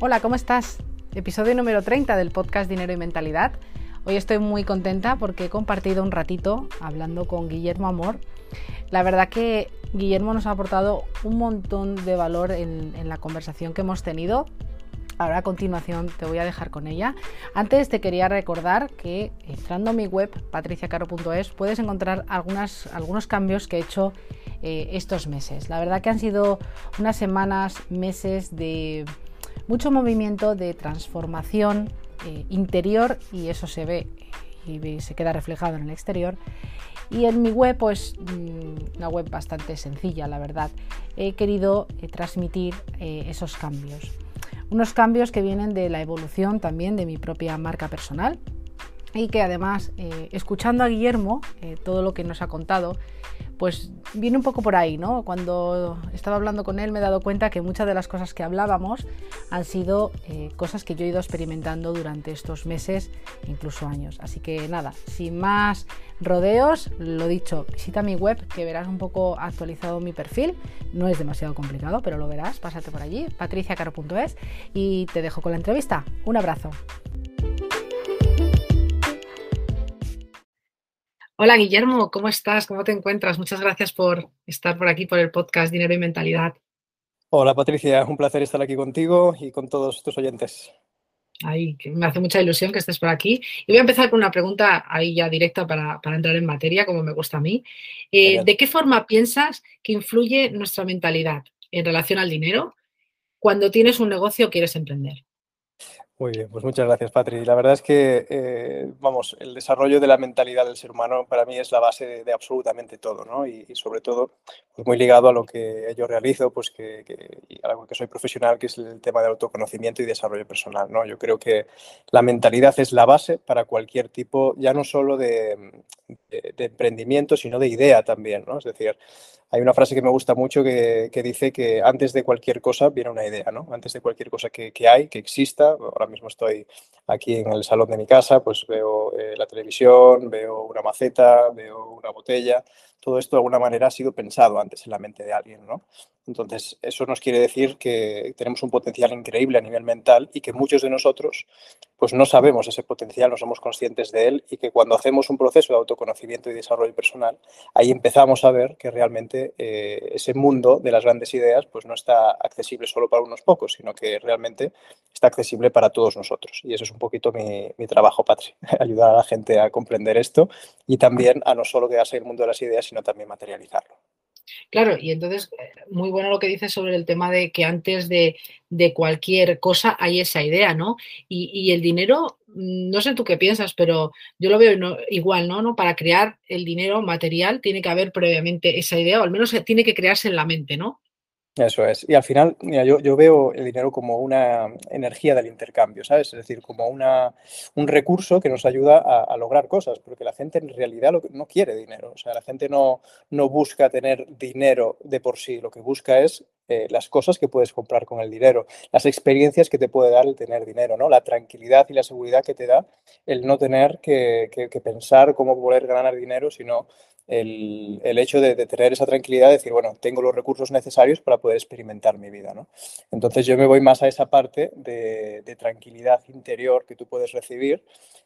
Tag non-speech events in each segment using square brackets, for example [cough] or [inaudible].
Hola, ¿cómo estás? Episodio número 30 del podcast Dinero y Mentalidad. Hoy estoy muy contenta porque he compartido un ratito hablando con Guillermo Amor. La verdad que Guillermo nos ha aportado un montón de valor en, la conversación que hemos tenido. Ahora a continuación te voy a dejar con ella. Antes te quería recordar que entrando a mi web patriciacaro.es puedes encontrar algunos cambios que he hecho eh, estos meses. La verdad que han sido unas semanas, meses de mucho movimiento, de transformación eh, interior y eso se ve y se queda reflejado en el exterior. Y en mi web, pues mm, una web bastante sencilla, la verdad, he querido eh, transmitir esos cambios. Unos cambios que vienen de la evolución también de mi propia marca personal y que además, eh, escuchando a Guillermo, eh, todo lo que nos ha contado, pues viene un poco por ahí, ¿no? Cuando estaba hablando con él me he dado cuenta que muchas de las cosas que hablábamos han sido eh, cosas que yo he ido experimentando durante estos meses, incluso años. Así que nada, sin más rodeos, lo dicho, visita mi web que verás un poco actualizado mi perfil. No es demasiado complicado, pero lo verás, pásate por allí, patriciacaro.es y te dejo con la entrevista. Un abrazo. Hola Guillermo, ¿cómo estás? ¿Cómo te encuentras? Muchas gracias por estar por aquí por el podcast Dinero y Mentalidad. Hola Patricia, un placer estar aquí contigo y con todos tus oyentes. Ay, que me hace mucha ilusión que estés por aquí. Y voy a empezar con una pregunta ahí ya directa para, entrar en materia, como me gusta a mí. Eh, ¿De qué forma piensas que influye nuestra mentalidad en relación al dinero cuando tienes un negocio o quieres emprender? Muy bien, pues muchas gracias, Patri. La verdad es que, eh, vamos, el desarrollo de la mentalidad del ser humano para mí es la base de, absolutamente todo, ¿no? Y, sobre todo, pues muy ligado a lo que yo realizo, pues que, que algo que soy profesional, que es el tema del autoconocimiento y desarrollo personal, ¿no? Yo creo que la mentalidad es la base para cualquier tipo, ya no solo de emprendimiento, sino de idea también, ¿no? Es decir, hay una frase que me gusta mucho que, dice que antes de cualquier cosa viene una idea, ¿no? Antes de cualquier cosa que, hay, que exista, ahora mismo estoy aquí en el salón de mi casa, pues veo eh, la televisión, veo una maceta, veo una botella, todo esto de alguna manera ha sido pensado antes en la mente de alguien, ¿no? Entonces, eso nos quiere decir que tenemos un potencial increíble a nivel mental y que muchos de nosotros pues no sabemos ese potencial, no somos conscientes de él y que cuando hacemos un proceso de autoconocimiento y desarrollo personal, ahí empezamos a ver que realmente eh, ese mundo de las grandes ideas pues no está accesible solo para unos pocos, sino que realmente está accesible para todos nosotros. Y eso es un poquito mi, mi trabajo, Patri, [laughs] ayudar a la gente a comprender esto y también a no solo quedarse en el mundo de las ideas, sino también materializarlo. Claro, y entonces, eh, muy bueno lo que dices sobre el tema de que antes de, cualquier cosa hay esa idea, ¿no? Y, el dinero, mm, no sé tú qué piensas, pero yo lo veo igual, ¿no? ¿no? Para crear el dinero material tiene que haber previamente esa idea, o al menos tiene que crearse en la mente, ¿no? Eso es. Y al final, mira, yo, yo, veo el dinero como una energía del intercambio, ¿sabes? Es decir, como una, un recurso que nos ayuda a, lograr cosas, porque la gente en realidad lo, no quiere dinero. O sea, la gente no, no busca tener dinero de por sí, lo que busca es eh, las cosas que puedes comprar con el dinero, las experiencias que te puede dar el tener dinero, ¿no? La tranquilidad y la seguridad que te da el no tener que, que, que pensar cómo poder ganar dinero, sino el, el hecho de, tener esa tranquilidad, de decir, bueno, tengo los recursos necesarios para poder experimentar mi vida. ¿no? Entonces yo me voy más a esa parte de, de tranquilidad interior que tú puedes recibir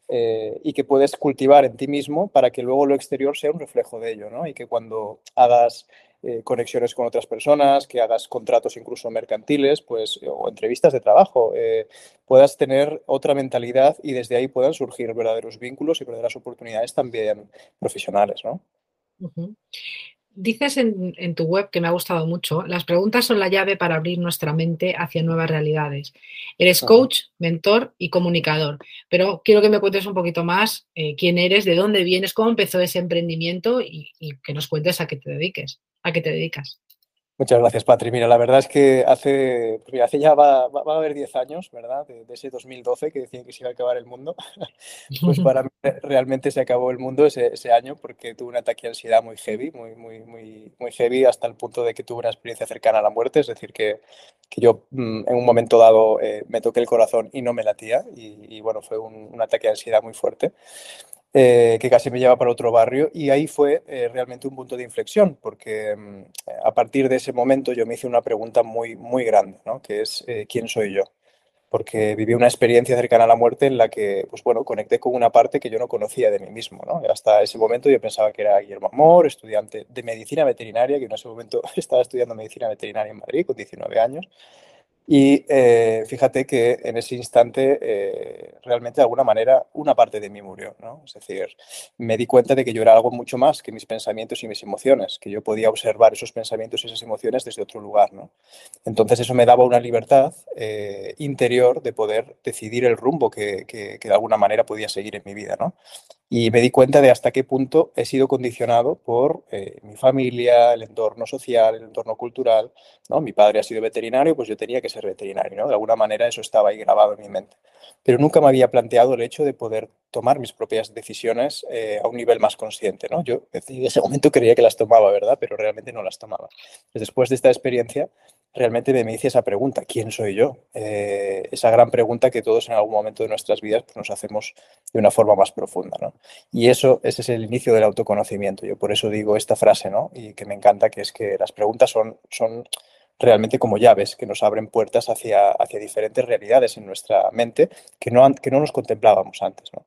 eh, y que puedes cultivar en ti mismo para que luego lo exterior sea un reflejo de ello. ¿no? Y que cuando hagas eh, conexiones con otras personas, que hagas contratos incluso mercantiles, pues, o entrevistas de trabajo, eh, puedas tener otra mentalidad y desde ahí puedan surgir verdaderos vínculos y verdaderas oportunidades también profesionales, ¿no? Dices en, tu web que me ha gustado mucho, las preguntas son la llave para abrir nuestra mente hacia nuevas realidades. Eres coach, mentor y comunicador, pero quiero que me cuentes un poquito más eh, quién eres, de dónde vienes, cómo empezó ese emprendimiento y, y, que nos cuentes a qué te dediques, a qué te dedicas. Muchas gracias, Patri. Mira, la verdad es que hace, pues hace ya va, va, a haber 10 años, ¿verdad? De, ese 2012 que decían que se iba a acabar el mundo. [laughs] pues para mí realmente se acabó el mundo ese, ese, año porque tuve un ataque de ansiedad muy heavy, muy, muy, muy, muy heavy, hasta el punto de que tuve una experiencia cercana a la muerte. Es decir, que, que yo mm, en un momento dado eh, me toqué el corazón y no me latía. Y, y bueno, fue un, un ataque de ansiedad muy fuerte. Eh, que casi me lleva para otro barrio y ahí fue eh, realmente un punto de inflexión porque mm, a partir de ese momento yo me hice una pregunta muy, muy grande, ¿no? que es eh, ¿quién soy yo? porque viví una experiencia cercana a la muerte en la que, pues bueno, conecté con una parte que yo no conocía de mí mismo, ¿no? Hasta ese momento yo pensaba que era Guillermo Amor, estudiante de medicina veterinaria, que en ese momento [laughs] estaba estudiando medicina veterinaria en Madrid con 19 años, y eh, fíjate que en ese instante, eh, realmente de alguna manera, una parte de mí murió, ¿no? Es decir, me di cuenta de que yo era algo mucho más que mis pensamientos y mis emociones, que yo podía observar esos pensamientos y esas emociones desde otro lugar, ¿no? Entonces eso me daba una libertad eh, interior de poder decidir el rumbo que, que, que, de alguna manera podía seguir en mi vida, ¿no? Y me di cuenta de hasta qué punto he sido condicionado por eh, mi familia, el entorno social, el entorno cultural. ¿no? Mi padre ha sido veterinario, pues yo tenía que ser veterinario. De alguna manera eso estaba ahí grabado en mi mente. Pero nunca me había planteado el hecho de poder tomar mis propias decisiones eh, a un nivel más consciente. ¿no? Yo en ese momento creía que las tomaba, ¿verdad? Pero realmente no las tomaba. Después de esta experiencia, realmente me hice esa pregunta, ¿quién soy yo? Eh, esa gran pregunta que todos en algún momento de nuestras vidas pues, nos hacemos de una forma más profunda. ¿no? Y eso, ese es el inicio del autoconocimiento. Yo por eso digo esta frase, ¿no? Y que me encanta, que es que las preguntas son, son realmente como llaves que nos abren puertas hacia, hacia diferentes realidades en nuestra mente que no, que no nos contemplábamos antes, ¿no?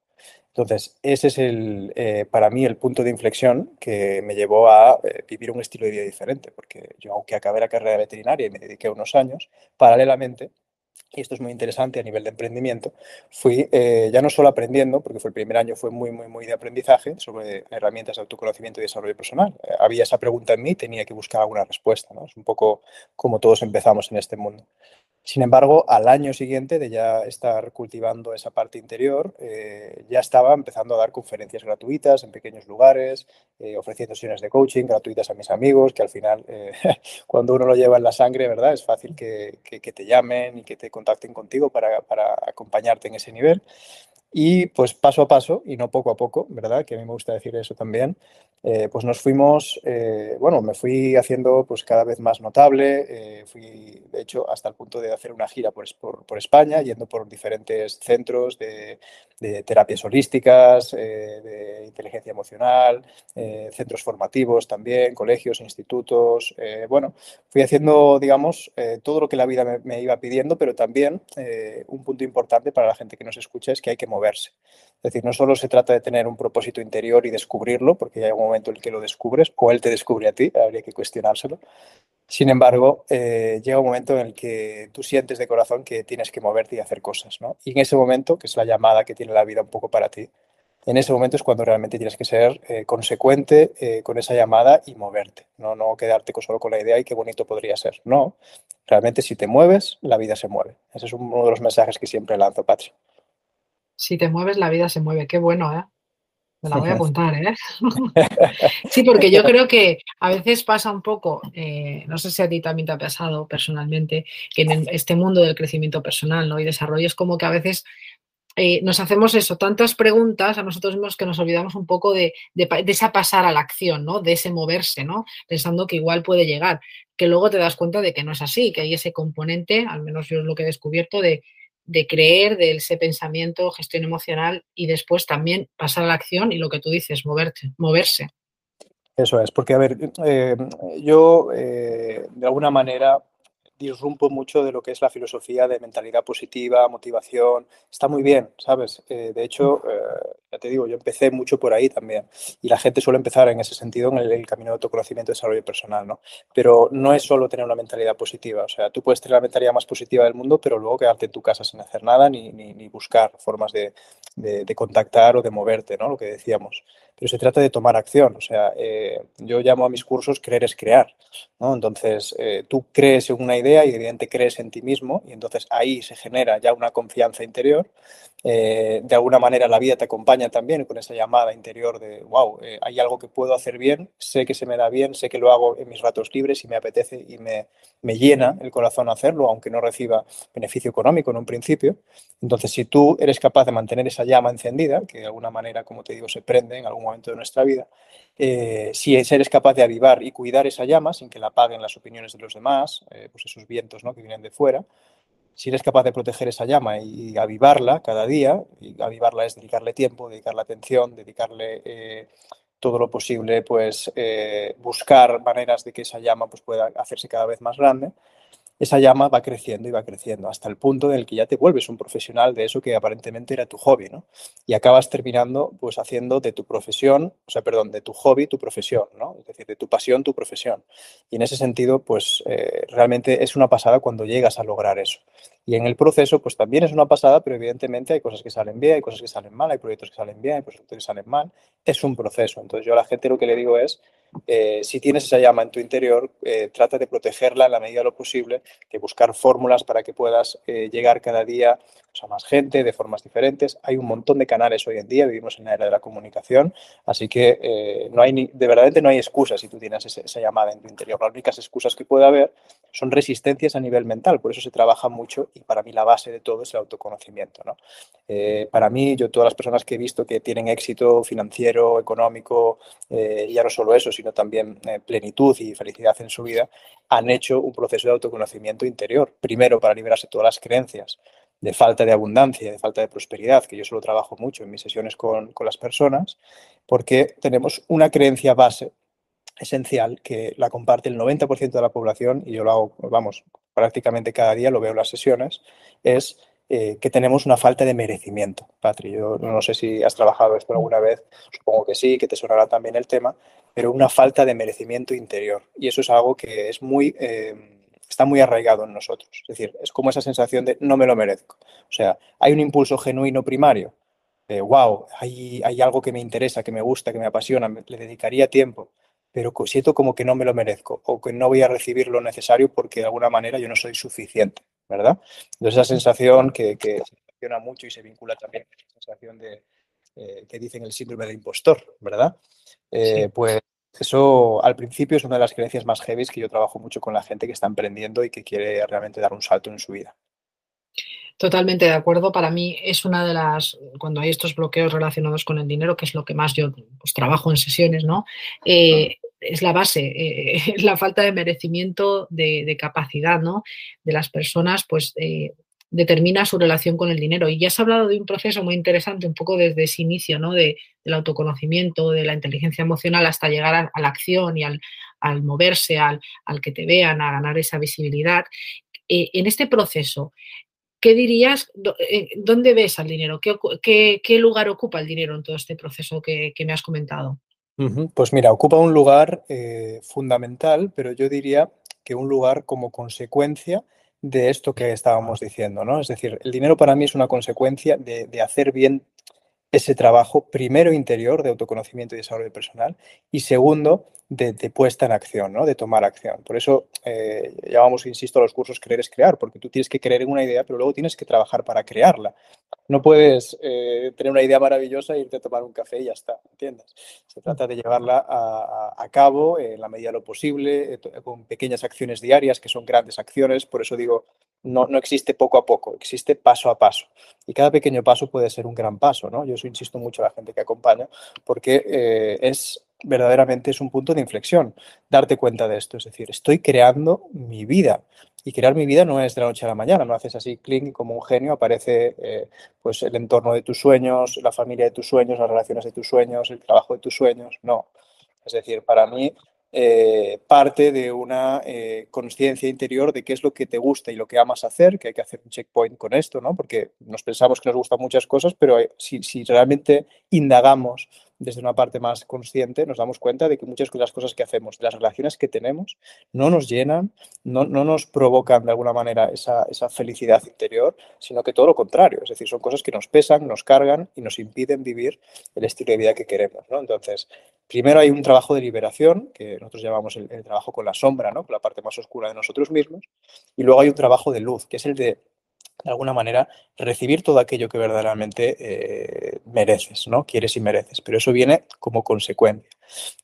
Entonces, ese es el, eh, para mí el punto de inflexión que me llevó a eh, vivir un estilo de vida diferente, porque yo, aunque acabé la carrera veterinaria y me dediqué unos años, paralelamente, y esto es muy interesante a nivel de emprendimiento, fui eh, ya no solo aprendiendo, porque fue el primer año fue muy, muy, muy de aprendizaje sobre herramientas de autoconocimiento y desarrollo personal. había esa pregunta en mí, tenía que buscar alguna respuesta, ¿no? Es un poco como todos empezamos en este mundo. Sin embargo, al año siguiente de ya estar cultivando esa parte interior, eh, ya estaba empezando a dar conferencias gratuitas en pequeños lugares, eh, ofreciendo sesiones de coaching gratuitas a mis amigos, que al final, eh, [laughs] cuando uno lo lleva en la sangre, ¿verdad? Es fácil que, que, que te llamen y que te contacten contigo para, para acompañarte en ese nivel. Y pues paso a paso, y no poco a poco, ¿verdad? Que a mí me gusta decir eso también, eh, pues nos fuimos, eh, bueno, me fui haciendo pues cada vez más notable, eh, fui de hecho hasta el punto de hacer una gira por, por, España, yendo por diferentes centros de, de terapias holísticas, de inteligencia emocional, centros formativos también, colegios, institutos, bueno, fui haciendo, digamos, todo lo que la vida me, me iba pidiendo, pero también un punto importante para la gente que nos escucha es que hay que mover es decir, no solo se trata de tener un propósito interior y descubrirlo, porque hay un momento en el que lo descubres, o él te descubre a ti, habría que cuestionárselo. Sin embargo, eh, llega un momento en el que tú sientes de corazón que tienes que moverte y hacer cosas, ¿no? Y en ese momento, que es la llamada que tiene la vida un poco para ti, en ese momento es cuando realmente tienes que ser eh, consecuente eh, con esa llamada y moverte, ¿no? no quedarte solo con la idea y qué bonito podría ser. No, realmente si te mueves, la vida se mueve. Ese es uno de los mensajes que siempre lanzo, Patrick si te mueves, la vida se mueve. Qué bueno, ¿eh? Me la voy a [laughs] apuntar, ¿eh? [laughs] sí, porque yo creo que a veces pasa un poco, eh, no sé si a ti también te ha pasado personalmente, que en este mundo del crecimiento personal ¿no? y desarrollo es como que a veces eh, nos hacemos eso, tantas preguntas a nosotros mismos que nos olvidamos un poco de, de, de, esa pasar a la acción, ¿no? De ese moverse, ¿no? Pensando que igual puede llegar, que luego te das cuenta de que no es así, que hay ese componente, al menos yo es lo que he descubierto, de, de creer, de ese pensamiento, gestión emocional y después también pasar a la acción y lo que tú dices, moverte, moverse. Eso es, porque a ver, eh, yo eh, de alguna manera disrumpo mucho de lo que es la filosofía de mentalidad positiva, motivación. Está muy bien, ¿sabes? Eh, de hecho, eh, ya te digo, yo empecé mucho por ahí también. Y la gente suele empezar en ese sentido en el, el, camino de autoconocimiento y desarrollo personal, ¿no? Pero no es solo tener una mentalidad positiva. O sea, tú puedes tener la mentalidad más positiva del mundo, pero luego quedarte en tu casa sin hacer nada ni, ni, ni buscar formas de, de, de, contactar o de moverte, ¿no? Lo que decíamos pero se trata de tomar acción. O sea, eh, yo llamo a mis cursos creer es crear. ¿no? Entonces, eh, tú crees en una idea y evidentemente crees en ti mismo y entonces ahí se genera ya una confianza interior. Eh, de alguna manera la vida te acompaña también con esa llamada interior de, wow, eh, hay algo que puedo hacer bien, sé que se me da bien, sé que lo hago en mis ratos libres y me apetece y me, me llena el corazón hacerlo, aunque no reciba beneficio económico en un principio. Entonces, si tú eres capaz de mantener esa llama encendida, que de alguna manera, como te digo, se prende en algún momento de nuestra vida, eh, si eres capaz de avivar y cuidar esa llama sin que la apaguen las opiniones de los demás, eh, pues esos vientos ¿no? que vienen de fuera, si eres capaz de proteger esa llama y avivarla cada día, y avivarla es dedicarle tiempo, dedicarle atención, dedicarle eh, todo lo posible, pues eh, buscar maneras de que esa llama pues, pueda hacerse cada vez más grande, esa llama va creciendo y va creciendo hasta el punto en el que ya te vuelves un profesional de eso que aparentemente era tu hobby, ¿no? Y acabas terminando pues haciendo de tu profesión, o sea, perdón, de tu hobby tu profesión, ¿no? Es decir, de tu pasión tu profesión. Y en ese sentido, pues eh, realmente es una pasada cuando llegas a lograr eso. Y en el proceso, pues también es una pasada, pero evidentemente hay cosas que salen bien, hay cosas que salen mal, hay proyectos que salen bien, hay proyectos que salen mal. Es un proceso. Entonces yo a la gente lo que le digo es, eh, si tienes esa llama en tu interior, eh, trata de protegerla en la medida de lo posible, de buscar fórmulas para que puedas eh, llegar cada día pues, a más gente de formas diferentes. Hay un montón de canales hoy en día, vivimos en la era de la comunicación, así que no hay ni, de verdad no hay excusas si tú tienes esa llamada en tu interior. Las únicas excusas que puede haber son resistencias a nivel mental, por eso se trabaja mucho y para mí la base de todo es el autoconocimiento. ¿no? para mí, yo todas las personas que he visto que tienen éxito financiero, económico, ya no solo eso, sino también eh, plenitud y felicidad en su vida, han hecho un proceso de autoconocimiento interior. Primero, para liberarse todas las creencias de falta de abundancia, de falta de prosperidad, que yo solo trabajo mucho en mis sesiones con, con las personas, porque tenemos una creencia base esencial que la comparte el 90% de la población, y yo lo hago, vamos, prácticamente cada día, lo veo en las sesiones, es eh, que tenemos una falta de merecimiento. Patri, yo no sé si has trabajado esto alguna vez, supongo que sí, que te sonará también el tema, pero una falta de merecimiento interior. Y eso es algo que es muy, eh, está muy arraigado en nosotros. Es decir, es como esa sensación de no me lo merezco. O sea, hay un impulso genuino primario. De, wow, hay, hay algo que me interesa, que me gusta, que me apasiona, le dedicaría tiempo, pero siento como que no me lo merezco o que no voy a recibir lo necesario porque de alguna manera yo no soy suficiente. ¿verdad? Entonces esa sensación que, que se relaciona mucho y se vincula también con la sensación de, eh, que dicen el síndrome de impostor, ¿verdad? Eh, pues eso al principio es una de las creencias más heavy que yo trabajo mucho con la gente que está emprendiendo y que quiere realmente dar un salto en su vida. Totalmente de acuerdo. Para mí es una de las, cuando hay estos bloqueos relacionados con el dinero, que es lo que más yo pues, trabajo en sesiones, ¿no? Eh, es la base, eh, [laughs] la falta de merecimiento de, capacidad ¿no? de las personas, pues eh, determina su relación con el dinero. Y ya has hablado de un proceso muy interesante, un poco desde ese inicio, ¿no? De, del autoconocimiento, de la inteligencia emocional, hasta llegar a, la acción y al, moverse, al, que te vean, a ganar esa visibilidad. Eh, en este proceso, ¿qué dirías? ¿Dónde ves al dinero? ¿Qué, qué, lugar ocupa el dinero en todo este proceso que me has comentado? Pues mira, ocupa un lugar eh, fundamental, pero yo diría que un lugar como consecuencia de esto que estábamos diciendo, ¿no? Es decir, el dinero para mí es una consecuencia de, de hacer bien ese trabajo, primero interior de autoconocimiento y desarrollo personal, y segundo, de, puesta en acción, ¿no? de tomar acción. Por eso eh, llamamos, insisto, a los cursos creer es crear, porque tú tienes que creer en una idea, pero luego tienes que trabajar para crearla. No puedes eh, tener una idea maravillosa e irte a tomar un café y ya está, ¿entiendes? Se trata de llevarla a, cabo en la medida de lo posible, eh, con pequeñas acciones diarias, que son grandes acciones. Por eso digo, no, no existe poco a poco, existe paso a paso. Y cada pequeño paso puede ser un gran paso, ¿no? Yo insisto mucho a la gente que acompaña, porque es verdaderamente es un punto de inflexión, darte cuenta de esto. Es decir, estoy creando mi vida. Y crear mi vida no es de la noche a la mañana, no haces así, clink, como un genio, aparece eh, pues el entorno de tus sueños, la familia de tus sueños, las relaciones de tus sueños, el trabajo de tus sueños. No. Es decir, para mí eh, parte de una eh, conciencia interior de qué es lo que te gusta y lo que amas hacer, que hay que hacer un checkpoint con esto, ¿no? Porque nos pensamos que nos gustan muchas cosas, pero si, si realmente indagamos desde una parte más consciente, nos damos cuenta de que muchas de las cosas que hacemos, las relaciones que tenemos, no nos llenan, no, no nos provocan de alguna manera esa, esa, felicidad interior, sino que todo lo contrario. Es decir, son cosas que nos pesan, nos cargan y nos impiden vivir el estilo de vida que queremos. ¿no? Entonces, primero hay un trabajo de liberación, que nosotros llamamos el, el trabajo con la sombra, ¿no? con la parte más oscura de nosotros mismos, y luego hay un trabajo de luz, que es el de de alguna manera, recibir todo aquello que verdaderamente eh, mereces, ¿no? Quieres y mereces, pero eso viene como consecuencia.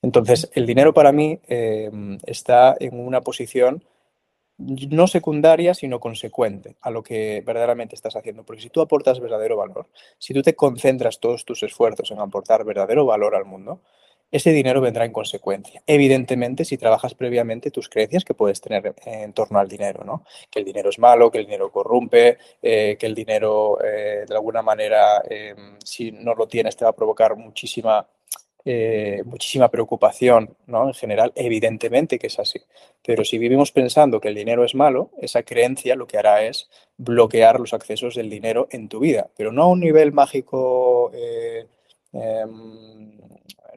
Entonces, el dinero para mí em, está en una posición no secundaria, sino consecuente a lo que verdaderamente estás haciendo. Porque si tú aportas verdadero valor, si tú te concentras todos tus esfuerzos en aportar verdadero valor al mundo, ese dinero vendrá en consecuencia. Evidentemente, si trabajas previamente tus creencias que puedes tener en torno al dinero, ¿no? Que el dinero es malo, que el dinero corrompe, eh, que el dinero, eh, de alguna manera, em, si no lo tienes, te va a provocar muchísima eh, muchísima preocupación, ¿no? En general, evidentemente que es así. Pero si vivimos pensando que el dinero es malo, esa creencia lo que hará es bloquear los accesos del dinero en tu vida, pero no a un nivel mágico eh, em,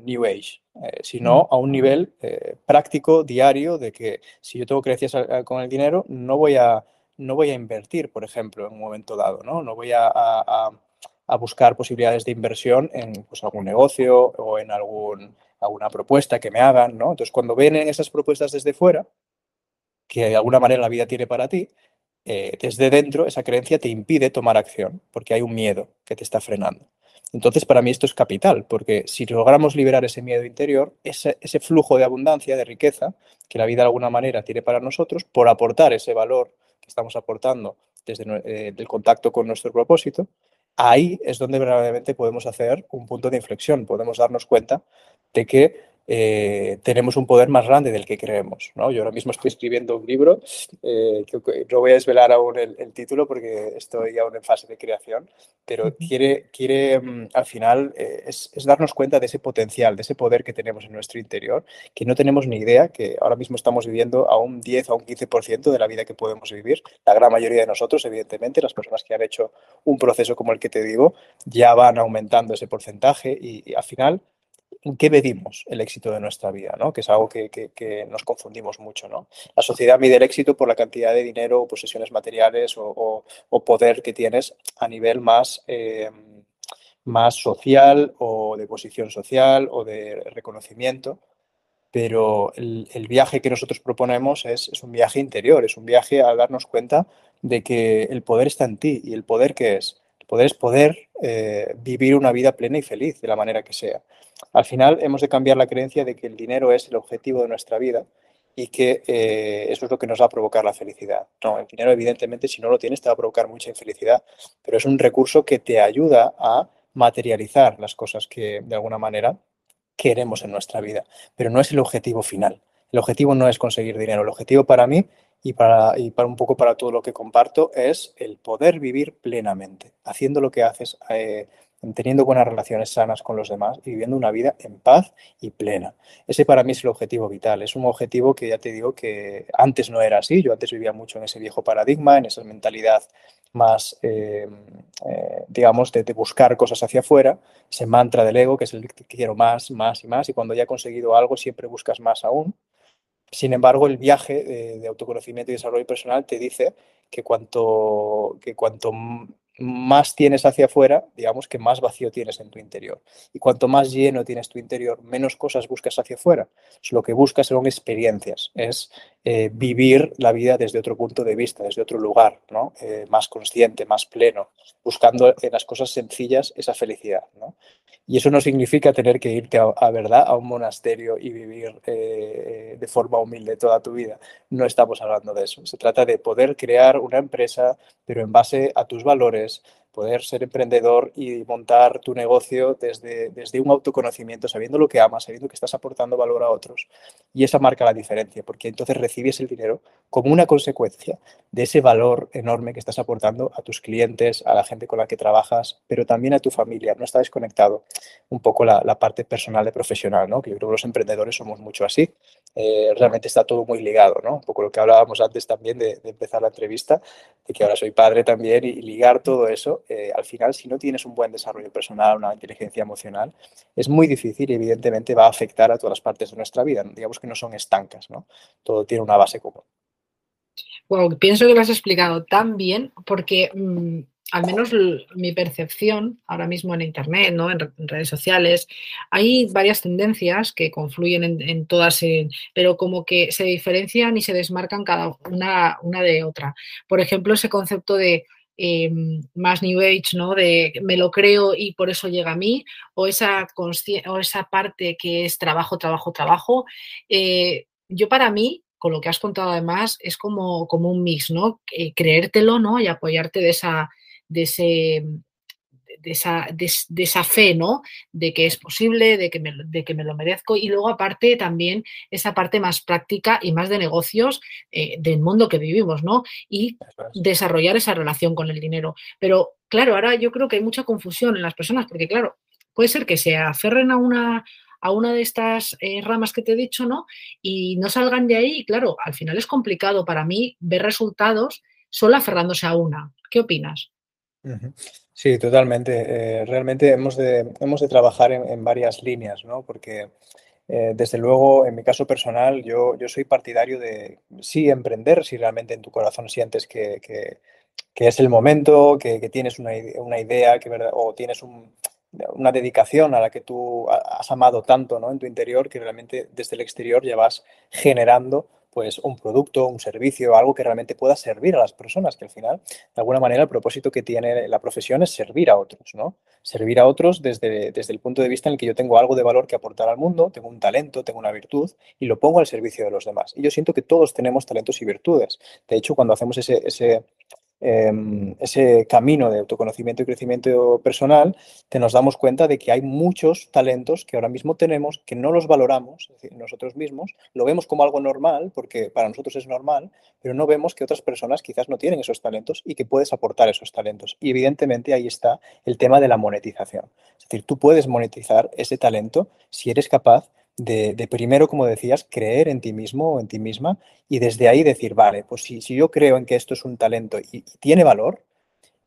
New Age, eh, sino a un nivel práctico, diario, de que si yo tengo creencias con el dinero, no voy a, no voy a invertir, por ejemplo, en un momento dado, no, no voy a a buscar posibilidades de inversión en pues, algún negocio o en algún, alguna propuesta que me hagan, ¿no? Entonces, cuando vienen esas propuestas desde fuera, que de alguna manera la vida tiene para ti, eh, desde dentro esa creencia te impide tomar acción, porque hay un miedo que te está frenando. Entonces, para mí esto es capital, porque si logramos liberar ese miedo interior, ese, flujo de abundancia, de riqueza, que la vida de alguna manera tiene para nosotros, por aportar ese valor que estamos aportando desde eh, el contacto con nuestro propósito, ahí es donde verdaderamente podemos hacer un punto de inflexión, podemos darnos cuenta de que eh, tenemos un poder más grande del que creemos. ¿no? Yo ahora mismo estoy escribiendo un libro, eh, que no voy a desvelar aún el, título porque estoy aún en fase de creación, pero quiere, quiere mm, al final eh, es, darnos cuenta de ese potencial, de ese poder que tenemos en nuestro interior, que no tenemos ni idea, que ahora mismo estamos viviendo a un 10 o un 15% de la vida que podemos vivir. La gran mayoría de nosotros, evidentemente, las personas que han hecho un proceso como el que te digo, ya van aumentando ese porcentaje y al final en qué medimos el éxito de nuestra vida, ¿no? que es algo que, nos confundimos mucho. ¿no? La sociedad mide el éxito por la cantidad de dinero, posesiones materiales o, poder que tienes a nivel más, eh, más social o de posición social o de reconocimiento, pero el, viaje que nosotros proponemos es, un viaje interior, es un viaje a darnos cuenta de que el poder está en ti y el poder que es. Poder poder eh, vivir una vida plena y feliz de la manera que sea. Al final hemos de cambiar la creencia de que el dinero es el objetivo de nuestra vida y que eh, eso es lo que nos va a provocar la felicidad. No, el dinero evidentemente si no lo tienes te va a provocar mucha infelicidad, pero es un recurso que te ayuda a materializar las cosas que de alguna manera queremos en nuestra vida, pero no es el objetivo final. El objetivo no es conseguir dinero, el objetivo para mí y para, y para un poco para todo lo que comparto es el poder vivir plenamente, haciendo lo que haces, eh, teniendo buenas relaciones sanas con los demás y viviendo una vida en paz y plena. Ese para mí es el objetivo vital. Es un objetivo que ya te digo que antes no era así. Yo antes vivía mucho en ese viejo paradigma, en esa mentalidad más, eh, eh, digamos, de, buscar cosas hacia afuera, ese mantra del ego, que es el que quiero más, más y más, y cuando ya he conseguido algo siempre buscas más aún. Sin embargo, el viaje de, autoconocimiento y desarrollo personal te dice que cuanto, que cuanto más tienes hacia afuera, digamos que más vacío tienes en tu interior. Y cuanto más lleno tienes tu interior, menos cosas buscas hacia afuera. lo que buscas son experiencias, es eh, vivir la vida desde otro punto de vista, desde otro lugar, ¿no? Eh, más consciente, más pleno, buscando en las cosas sencillas esa felicidad. ¿no? Y eso no significa tener que irte a, verdad a un monasterio y vivir eh, de forma humilde toda tu vida. No estamos hablando de eso. Se trata de poder crear una empresa, pero en base a tus valores, players. Poder ser emprendedor y montar tu negocio desde, desde un autoconocimiento, sabiendo lo que amas, sabiendo que estás aportando valor a otros. Y esa marca la diferencia, porque entonces recibes el dinero como una consecuencia de ese valor enorme que estás aportando a tus clientes, a la gente con la que trabajas, pero también a tu familia. No está desconectado un poco la, parte personal de profesional, ¿no? que yo creo que los emprendedores somos mucho así. Eh, realmente está todo muy ligado, ¿no? un poco lo que hablábamos antes también de, empezar la entrevista, de que ahora soy padre también y ligar todo eso eh, al final, si no tienes un buen desarrollo personal, una inteligencia emocional, es muy difícil y evidentemente va a afectar a todas las partes de nuestra vida. Digamos que no son estancas, ¿no? Todo tiene una base común. Wow, pienso que lo has explicado tan bien porque mm, al menos mi percepción ahora mismo en Internet, ¿no? en, redes sociales, hay varias tendencias que confluyen en, todas, pero como que se diferencian y se desmarcan cada una, una de otra. Por ejemplo, ese concepto de Em, más New Age, ¿no? De me lo creo y por eso llega a mí, o esa, o esa parte que es trabajo, trabajo, trabajo. Eh, yo para mí, con lo que has contado además, es como, como un mix, ¿no? Eh, creértelo, ¿no? Y apoyarte de, esa, de ese de esa, de, esa, fe, ¿no? De que es posible, de que, me, de que me lo merezco. Y luego, aparte, también esa parte más práctica y más de negocios eh, del mundo que vivimos, ¿no? Y desarrollar esa relación con el dinero. Pero, claro, ahora yo creo que hay mucha confusión en las personas, porque, claro, puede ser que se aferren a una a una de estas eh, ramas que te he dicho, ¿no? Y no salgan de ahí, y claro, al final es complicado para mí ver resultados solo aferrándose a una. ¿Qué opinas? Sí, totalmente. Eh, realmente hemos de, hemos de trabajar en, varias líneas, ¿no? Porque eh, desde luego, en mi caso personal, yo, yo soy partidario de sí emprender si realmente en tu corazón sientes que, que, es el momento, que, tienes una, una idea que, o tienes una dedicación a la que tú has amado tanto ¿no? en tu interior que realmente desde el exterior ya vas generando pues un producto, un servicio, algo que realmente pueda servir a las personas, que al final, de alguna manera, el propósito que tiene la profesión es servir a otros, ¿no? Servir a otros desde, desde el punto de vista en el que yo tengo algo de valor que aportar al mundo, tengo un talento, tengo una virtud y lo pongo al servicio de los demás. Y yo siento que todos tenemos talentos y virtudes. De hecho, cuando hacemos ese, ese Em, ese camino de autoconocimiento y crecimiento personal, te nos damos cuenta de que hay muchos talentos que ahora mismo tenemos que no los valoramos nosotros mismos, lo vemos como algo normal, porque para nosotros es normal, pero no vemos que otras personas quizás no tienen esos talentos y que puedes aportar esos talentos. Y evidentemente ahí está el tema de la monetización. Es decir, tú puedes monetizar ese talento si eres capaz primero, como decías, creer en ti mismo o en ti misma y desde ahí decir, vale, pues si, si yo creo en que esto es un talento y tiene valor,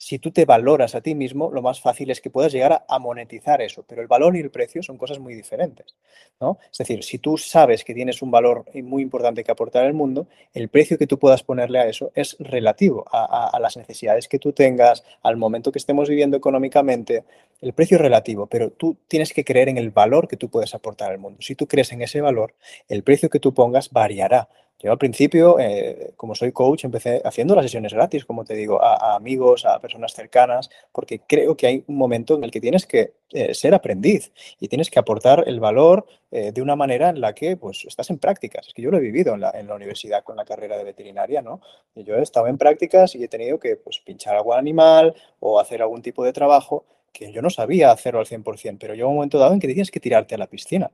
si tú te valoras a ti mismo, lo más fácil es que puedas llegar a, monetizar eso, pero el valor y el precio son cosas muy diferentes. ¿no? Es decir, si tú sabes que tienes un valor muy importante que aportar al mundo, el precio que tú puedas ponerle a eso es relativo a, a las necesidades que tú tengas, al momento que estemos viviendo económicamente. El precio es relativo, pero tú tienes que creer en el valor que tú puedes aportar al mundo. Si tú crees en ese valor, el precio que tú pongas variará yo al principio, eh, como soy coach, empecé haciendo las sesiones gratis, como te digo, a, amigos, a personas cercanas, porque creo que hay un momento en el que tienes que eh, ser aprendiz y tienes que aportar el valor eh, de una manera en la que pues, estás en prácticas. Es que yo lo he vivido en la, universidad con la carrera de veterinaria, ¿no? Yo he estado en prácticas y he tenido que pues, pinchar algún animal o hacer algún tipo de trabajo que yo no sabía hacerlo al 100%, pero llegó un momento dado en que tienes que tirarte a la piscina.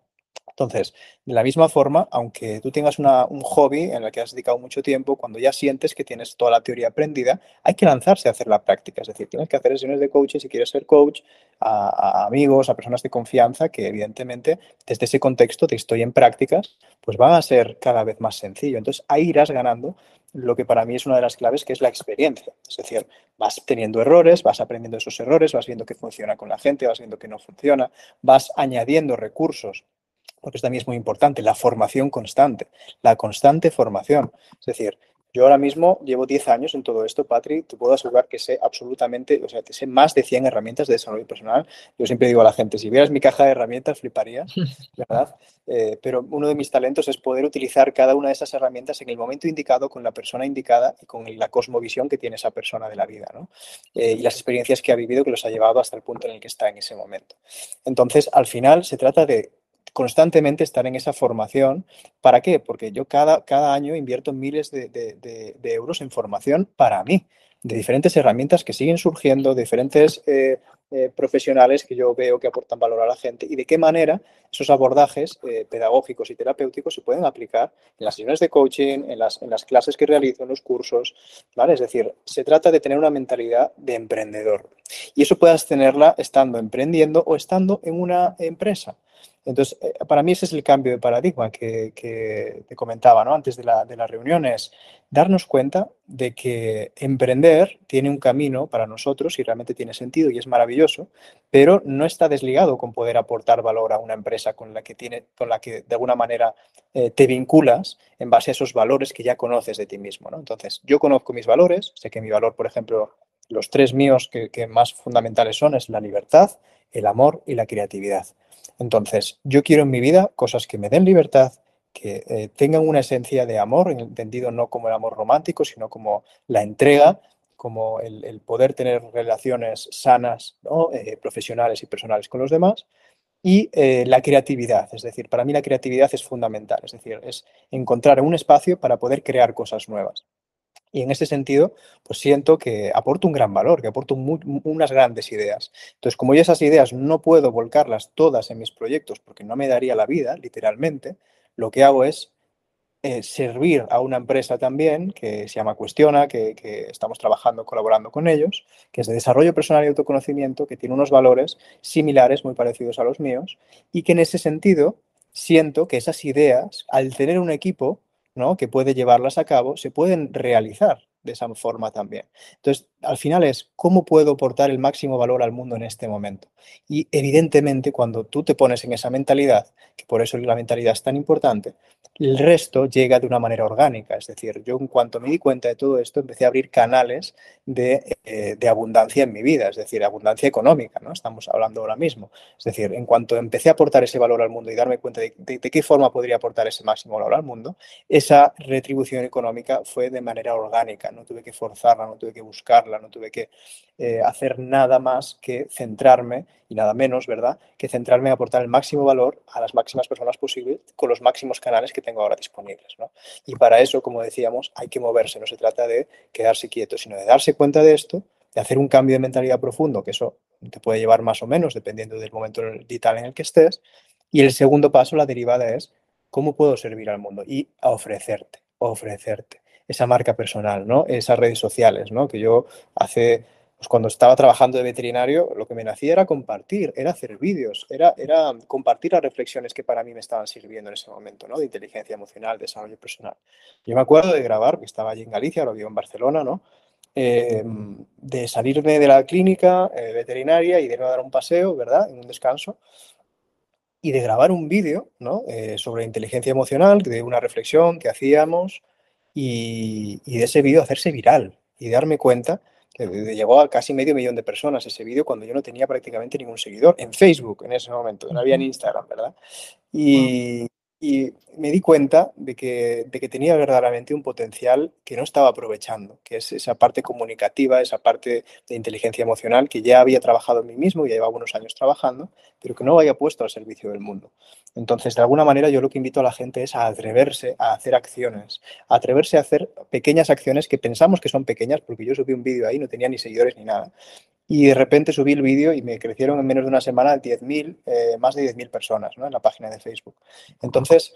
Entonces, de la misma forma, aunque tú tengas un hobby en el que has dedicado mucho tiempo, cuando ya sientes que tienes toda la teoría aprendida, hay que lanzarse a hacer la práctica. Es decir, tienes que hacer sesiones de coaching si quieres ser coach, a, amigos, a personas de confianza, que evidentemente desde ese contexto de estoy en prácticas, pues van a ser cada vez más sencillo. Entonces, ahí irás ganando lo que para mí es una de las claves, que es la experiencia. Es decir, vas teniendo errores, vas aprendiendo esos errores, vas viendo qué funciona con la gente, vas viendo qué no funciona, vas añadiendo recursos porque también es muy importante, la formación constante, la constante formación. Es decir, yo ahora mismo llevo 10 años en todo esto, Patrick, te puedo asegurar que sé absolutamente, o sea, sé más de 100 herramientas de desarrollo personal. Yo siempre digo a la gente, si vieras mi caja de herramientas, fliparías, [laughs] ¿verdad? Eh, pero uno de mis talentos es poder utilizar cada una de esas herramientas en el momento indicado, con la persona indicada y con la cosmovisión que tiene esa persona de la vida, ¿no? Eh, y las experiencias que ha vivido que los ha llevado hasta el punto en el que está en ese momento. Entonces, al final se trata de constantemente estar en esa formación. ¿Para qué? Porque yo cada, cada año invierto miles de, euros en formación para mí, de diferentes herramientas que siguen surgiendo, diferentes eh, eh, profesionales que yo veo que aportan valor a la gente y de qué manera esos abordajes eh, pedagógicos y terapéuticos se pueden aplicar en las sesiones de coaching, en las, en las clases que realizo, en los cursos. ¿vale? Es decir, se trata de tener una mentalidad de emprendedor. Y eso puedes tenerla estando emprendiendo o estando en una empresa. Entonces, eh, para mí ese es el cambio de paradigma que, te comentaba ¿no? antes de la, de reunión, es darnos cuenta de que emprender tiene un camino para nosotros y realmente tiene sentido y es maravilloso, pero no está desligado con poder aportar valor a una empresa con la que, tiene, con la que de alguna manera eh, te vinculas en base a esos valores que ya conoces de ti mismo. ¿no? Entonces, yo conozco mis valores, sé que mi valor, por ejemplo, los tres míos que más fundamentales son es la libertad, el amor y la creatividad. Entonces, yo quiero en mi vida cosas que me den libertad, que eh, tengan una esencia de amor, entendido no como el amor romántico, sino como la entrega, como el, poder tener relaciones sanas, eh, profesionales y personales con los demás, y eh, la creatividad. Es decir, para mí la creatividad es fundamental, es decir, es encontrar un espacio para poder crear cosas nuevas. Y en ese sentido, pues siento que aporto un gran valor, que aporto unas grandes ideas. Entonces, como yo esas ideas no puedo volcarlas todas en mis proyectos porque no me daría la vida, literalmente, lo que hago es eh, servir a una empresa también que se llama Cuestiona, que, que, estamos trabajando, colaborando con ellos, que es de desarrollo personal y autoconocimiento, que tiene unos valores similares, muy parecidos a los míos, y que en ese sentido siento que esas ideas, al tener un equipo ¿no? que puede llevarlas a cabo, se pueden realizar de esa forma también. Entonces, al final es cómo puedo aportar el máximo valor al mundo en este momento. Y evidentemente, cuando tú te pones en esa mentalidad, que por eso la mentalidad es tan importante, el resto llega de una manera orgánica. Es decir, yo en cuanto me di cuenta de todo esto, empecé a abrir canales de, eh, de abundancia en mi vida, es decir, abundancia económica, ¿no? Estamos hablando ahora mismo. Es decir, en cuanto empecé a aportar ese valor al mundo y darme cuenta de, de, de qué forma podría aportar ese máximo valor al mundo, esa retribución económica fue de manera orgánica no tuve que forzarla, no tuve que buscarla, no tuve que eh, hacer nada más que centrarme, y nada menos, ¿verdad?, que centrarme en aportar el máximo valor a las máximas personas posibles con los máximos canales que tengo ahora disponibles. ¿no? Y para eso, como decíamos, hay que moverse, no se trata de quedarse quieto, sino de darse cuenta de esto, de hacer un cambio de mentalidad profundo, que eso te puede llevar más o menos dependiendo del momento vital en el que estés. Y el segundo paso, la derivada es, ¿cómo puedo servir al mundo? Y a ofrecerte, ofrecerte esa marca personal, ¿no? Esas redes sociales, ¿no? Que yo hace, pues cuando estaba trabajando de veterinario, lo que me nacía era compartir, era hacer vídeos, era, era compartir las reflexiones que para mí me estaban sirviendo en ese momento, ¿no? De inteligencia emocional, desarrollo personal. Yo me acuerdo de grabar, que estaba allí en Galicia, lo vivo en Barcelona, ¿no? Eh, de salirme de la clínica eh, veterinaria y de irme a dar un paseo, ¿verdad? En un descanso y de grabar un vídeo ¿no? eh, sobre inteligencia emocional, de una reflexión que hacíamos y, y de ese vídeo hacerse viral y darme cuenta que llegó a casi medio millón de personas ese vídeo cuando yo no tenía prácticamente ningún seguidor en Facebook en ese momento, no había en Instagram, ¿verdad? Y, y me di cuenta de que, de que, tenía verdaderamente un potencial que no estaba aprovechando, que es esa parte comunicativa, esa parte de inteligencia emocional que ya había trabajado en mí mismo, ya llevaba unos años trabajando, pero que no había puesto al servicio del mundo. Entonces, de alguna manera, yo lo que invito a la gente es a atreverse a hacer acciones, a atreverse a hacer pequeñas acciones que pensamos que son pequeñas, porque yo subí un vídeo ahí, no tenía ni seguidores ni nada, y de repente subí el vídeo y me crecieron en menos de una semana 10.000, eh, más de 10.000 personas ¿no? en la página de Facebook. Entonces,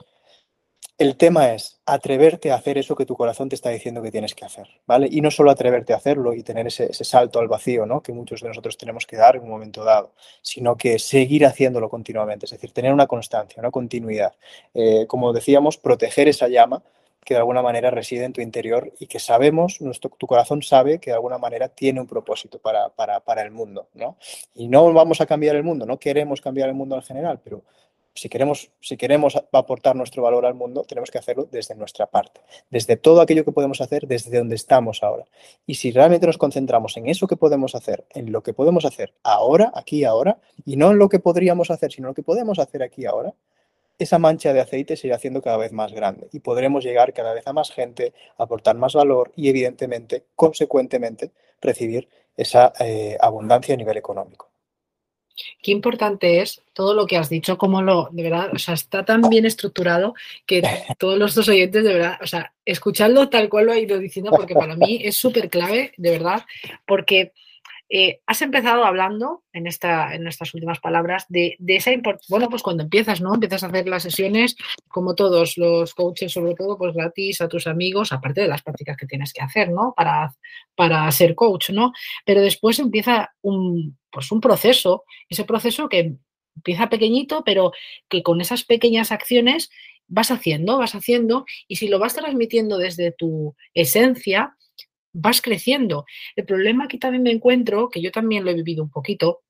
el tema es atreverte a hacer eso que tu corazón te está diciendo que tienes que hacer, ¿vale? Y no solo atreverte a hacerlo y tener ese, salto al vacío, ¿no? Que muchos de nosotros tenemos que dar en un momento dado, sino que seguir haciéndolo continuamente, es decir, tener una constancia, una continuidad. Eh, como decíamos, proteger esa llama que de alguna manera reside en tu interior y que sabemos, nuestro, tu corazón sabe que de alguna manera tiene un propósito para, para, para el mundo, ¿no? Y no vamos a cambiar el mundo, no queremos cambiar el mundo en general, pero si queremos, si queremos aportar nuestro valor al mundo, tenemos que hacerlo desde nuestra parte, desde todo aquello que podemos hacer, desde donde estamos ahora. Y si realmente nos concentramos en eso que podemos hacer, en lo que podemos hacer ahora, aquí, ahora, y no en lo que podríamos hacer, sino en lo que podemos hacer aquí, ahora, esa mancha de aceite se irá haciendo cada vez más grande y podremos llegar cada vez a más gente, aportar más valor y, evidentemente, consecuentemente, recibir esa eh, abundancia a nivel económico. Qué importante es todo lo que has dicho, como lo, de verdad, o sea, está tan bien estructurado que [laughs] todos los dos oyentes, de verdad, o sea, escuchadlo tal cual lo ha ido diciendo, porque para mí es súper clave, de verdad, porque eh, has empezado hablando en, esta, en estas últimas palabras de, esa importancia, bueno, pues cuando empiezas, ¿no? Empiezas a hacer las sesiones, como todos los coaches, sobre todo, pues gratis a tus amigos, aparte de las prácticas que tienes que hacer, ¿no? Para, para ser coach, ¿no? Pero después empieza un, pues un proceso, ese proceso que empieza pequeñito, pero que con esas pequeñas acciones vas haciendo, vas haciendo, y si lo vas transmitiendo desde tu esencia, vas creciendo. El problema que también me encuentro, que yo también lo he vivido un poquito,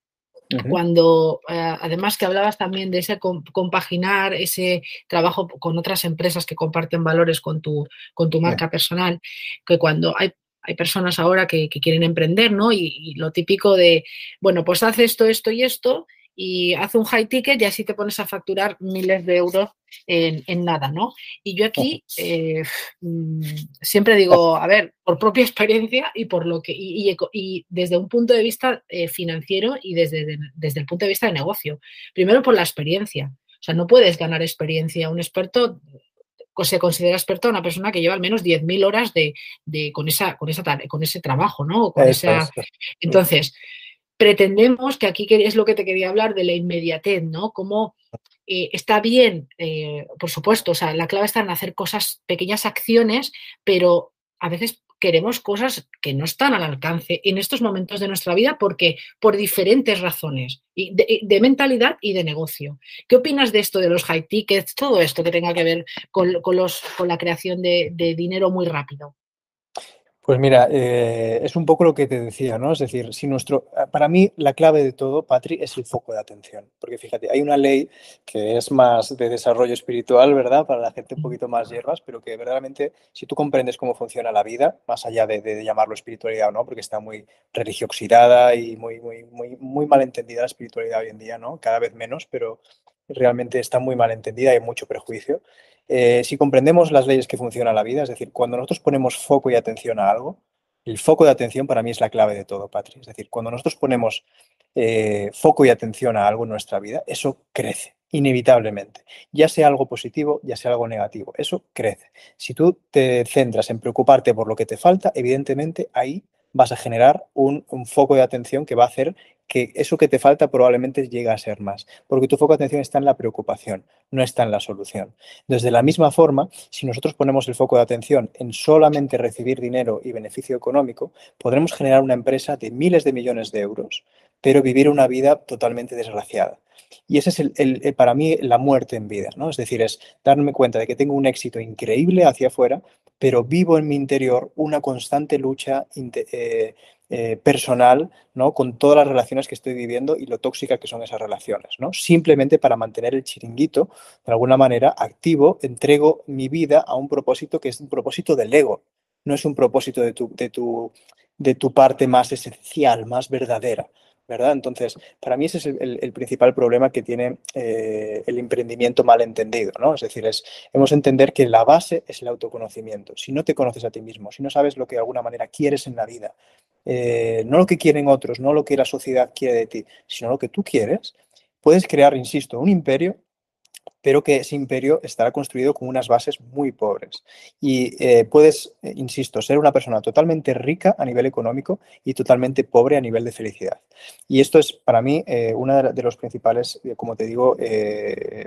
uh -huh. cuando eh, además que hablabas también de ese compaginar ese trabajo con otras empresas que comparten valores con tu, con tu marca personal, que cuando hay hay personas ahora que, que quieren emprender, ¿no? Y, y, lo típico de, bueno, pues haz esto, esto y esto, y haz un high ticket y así te pones a facturar miles de euros en, en nada, ¿no? Y yo aquí eh, mm, siempre digo, a ver, por propia experiencia y por lo que, y, y, y desde un punto de vista eh, financiero y desde, de, desde el punto de vista de negocio. Primero por la experiencia. O sea, no puedes ganar experiencia. Un experto se considera experto una persona que lleva al menos 10.000 horas de, de, con, esa, con, esa, con ese trabajo, ¿no? Con esa... Entonces, pretendemos que aquí es lo que te quería hablar de la inmediatez, ¿no? Cómo eh, está bien, eh, por supuesto, o sea, la clave está en hacer cosas, pequeñas acciones, pero a veces queremos cosas que no están al alcance en estos momentos de nuestra vida porque por diferentes razones de, mentalidad y de negocio. ¿Qué opinas de esto de los high tickets, todo esto que tenga que ver con, los, con la creación de dinero muy rápido? Pues mira, eh, es un poco lo que te decía, ¿no? Es decir, si nuestro, ah, para mí la clave de todo, Patri, es el foco de atención. Porque fíjate, hay una ley que es más de desarrollo espiritual, ¿verdad? Para la gente un poquito más hierbas, pero que verdaderamente, si tú comprendes cómo funciona la vida, más allá de, llamarlo espiritualidad o no, porque está muy religiosidada y muy, muy, muy, muy mal entendida la espiritualidad hoy en día, ¿no? Cada vez menos, pero realmente está muy mal entendida, hay mucho prejuicio. Eh, si comprendemos las leyes que funcionan la vida, es decir, cuando nosotros ponemos foco y atención a algo, el foco de atención para mí es la clave de todo, Patri. Es decir, cuando nosotros ponemos eh, foco y atención a algo en nuestra vida, eso crece, inevitablemente. Ya sea algo positivo, ya sea algo negativo, eso crece. Si tú te centras en preocuparte por lo que te falta, evidentemente ahí vas a generar un, un foco de atención que va a hacer que eso que te falta probablemente llegue a ser más, porque tu foco de atención está en la preocupación, no está en la solución. Desde la misma forma, si nosotros ponemos el foco de atención en solamente recibir dinero y beneficio económico, podremos generar una empresa de miles de millones de euros, pero vivir una vida totalmente desgraciada. Y ese es el, para mí la muerte en vida, ¿no? Es decir, es darme cuenta de que tengo un éxito increíble hacia afuera, pero vivo en mi interior una constante lucha eh, eh, personal, ¿no? Con todas las relaciones que estoy viviendo y lo tóxicas que son esas relaciones, ¿no? Simplemente para mantener el chiringuito, de alguna manera, activo, entrego mi vida a un propósito que es un propósito del ego, no es un propósito de tu, de tu, de tu parte más esencial, más verdadera. ¿Verdad? Entonces, para mí ese es el, principal problema que tiene eh, el emprendimiento mal entendido, ¿no? Es decir, es, hemos de entender que la base es el autoconocimiento. Si no te conoces a ti mismo, si no sabes lo que de alguna manera quieres en la vida, eh, no lo que quieren otros, no lo que la sociedad quiere de ti, sino lo que tú quieres, puedes crear, insisto, un imperio pero que ese imperio estará construido con unas bases muy pobres. Y eh, puedes, eh, insisto, ser una persona totalmente rica a nivel económico y totalmente pobre a nivel de felicidad. Y esto es para mí eh, uno de los principales, como te digo,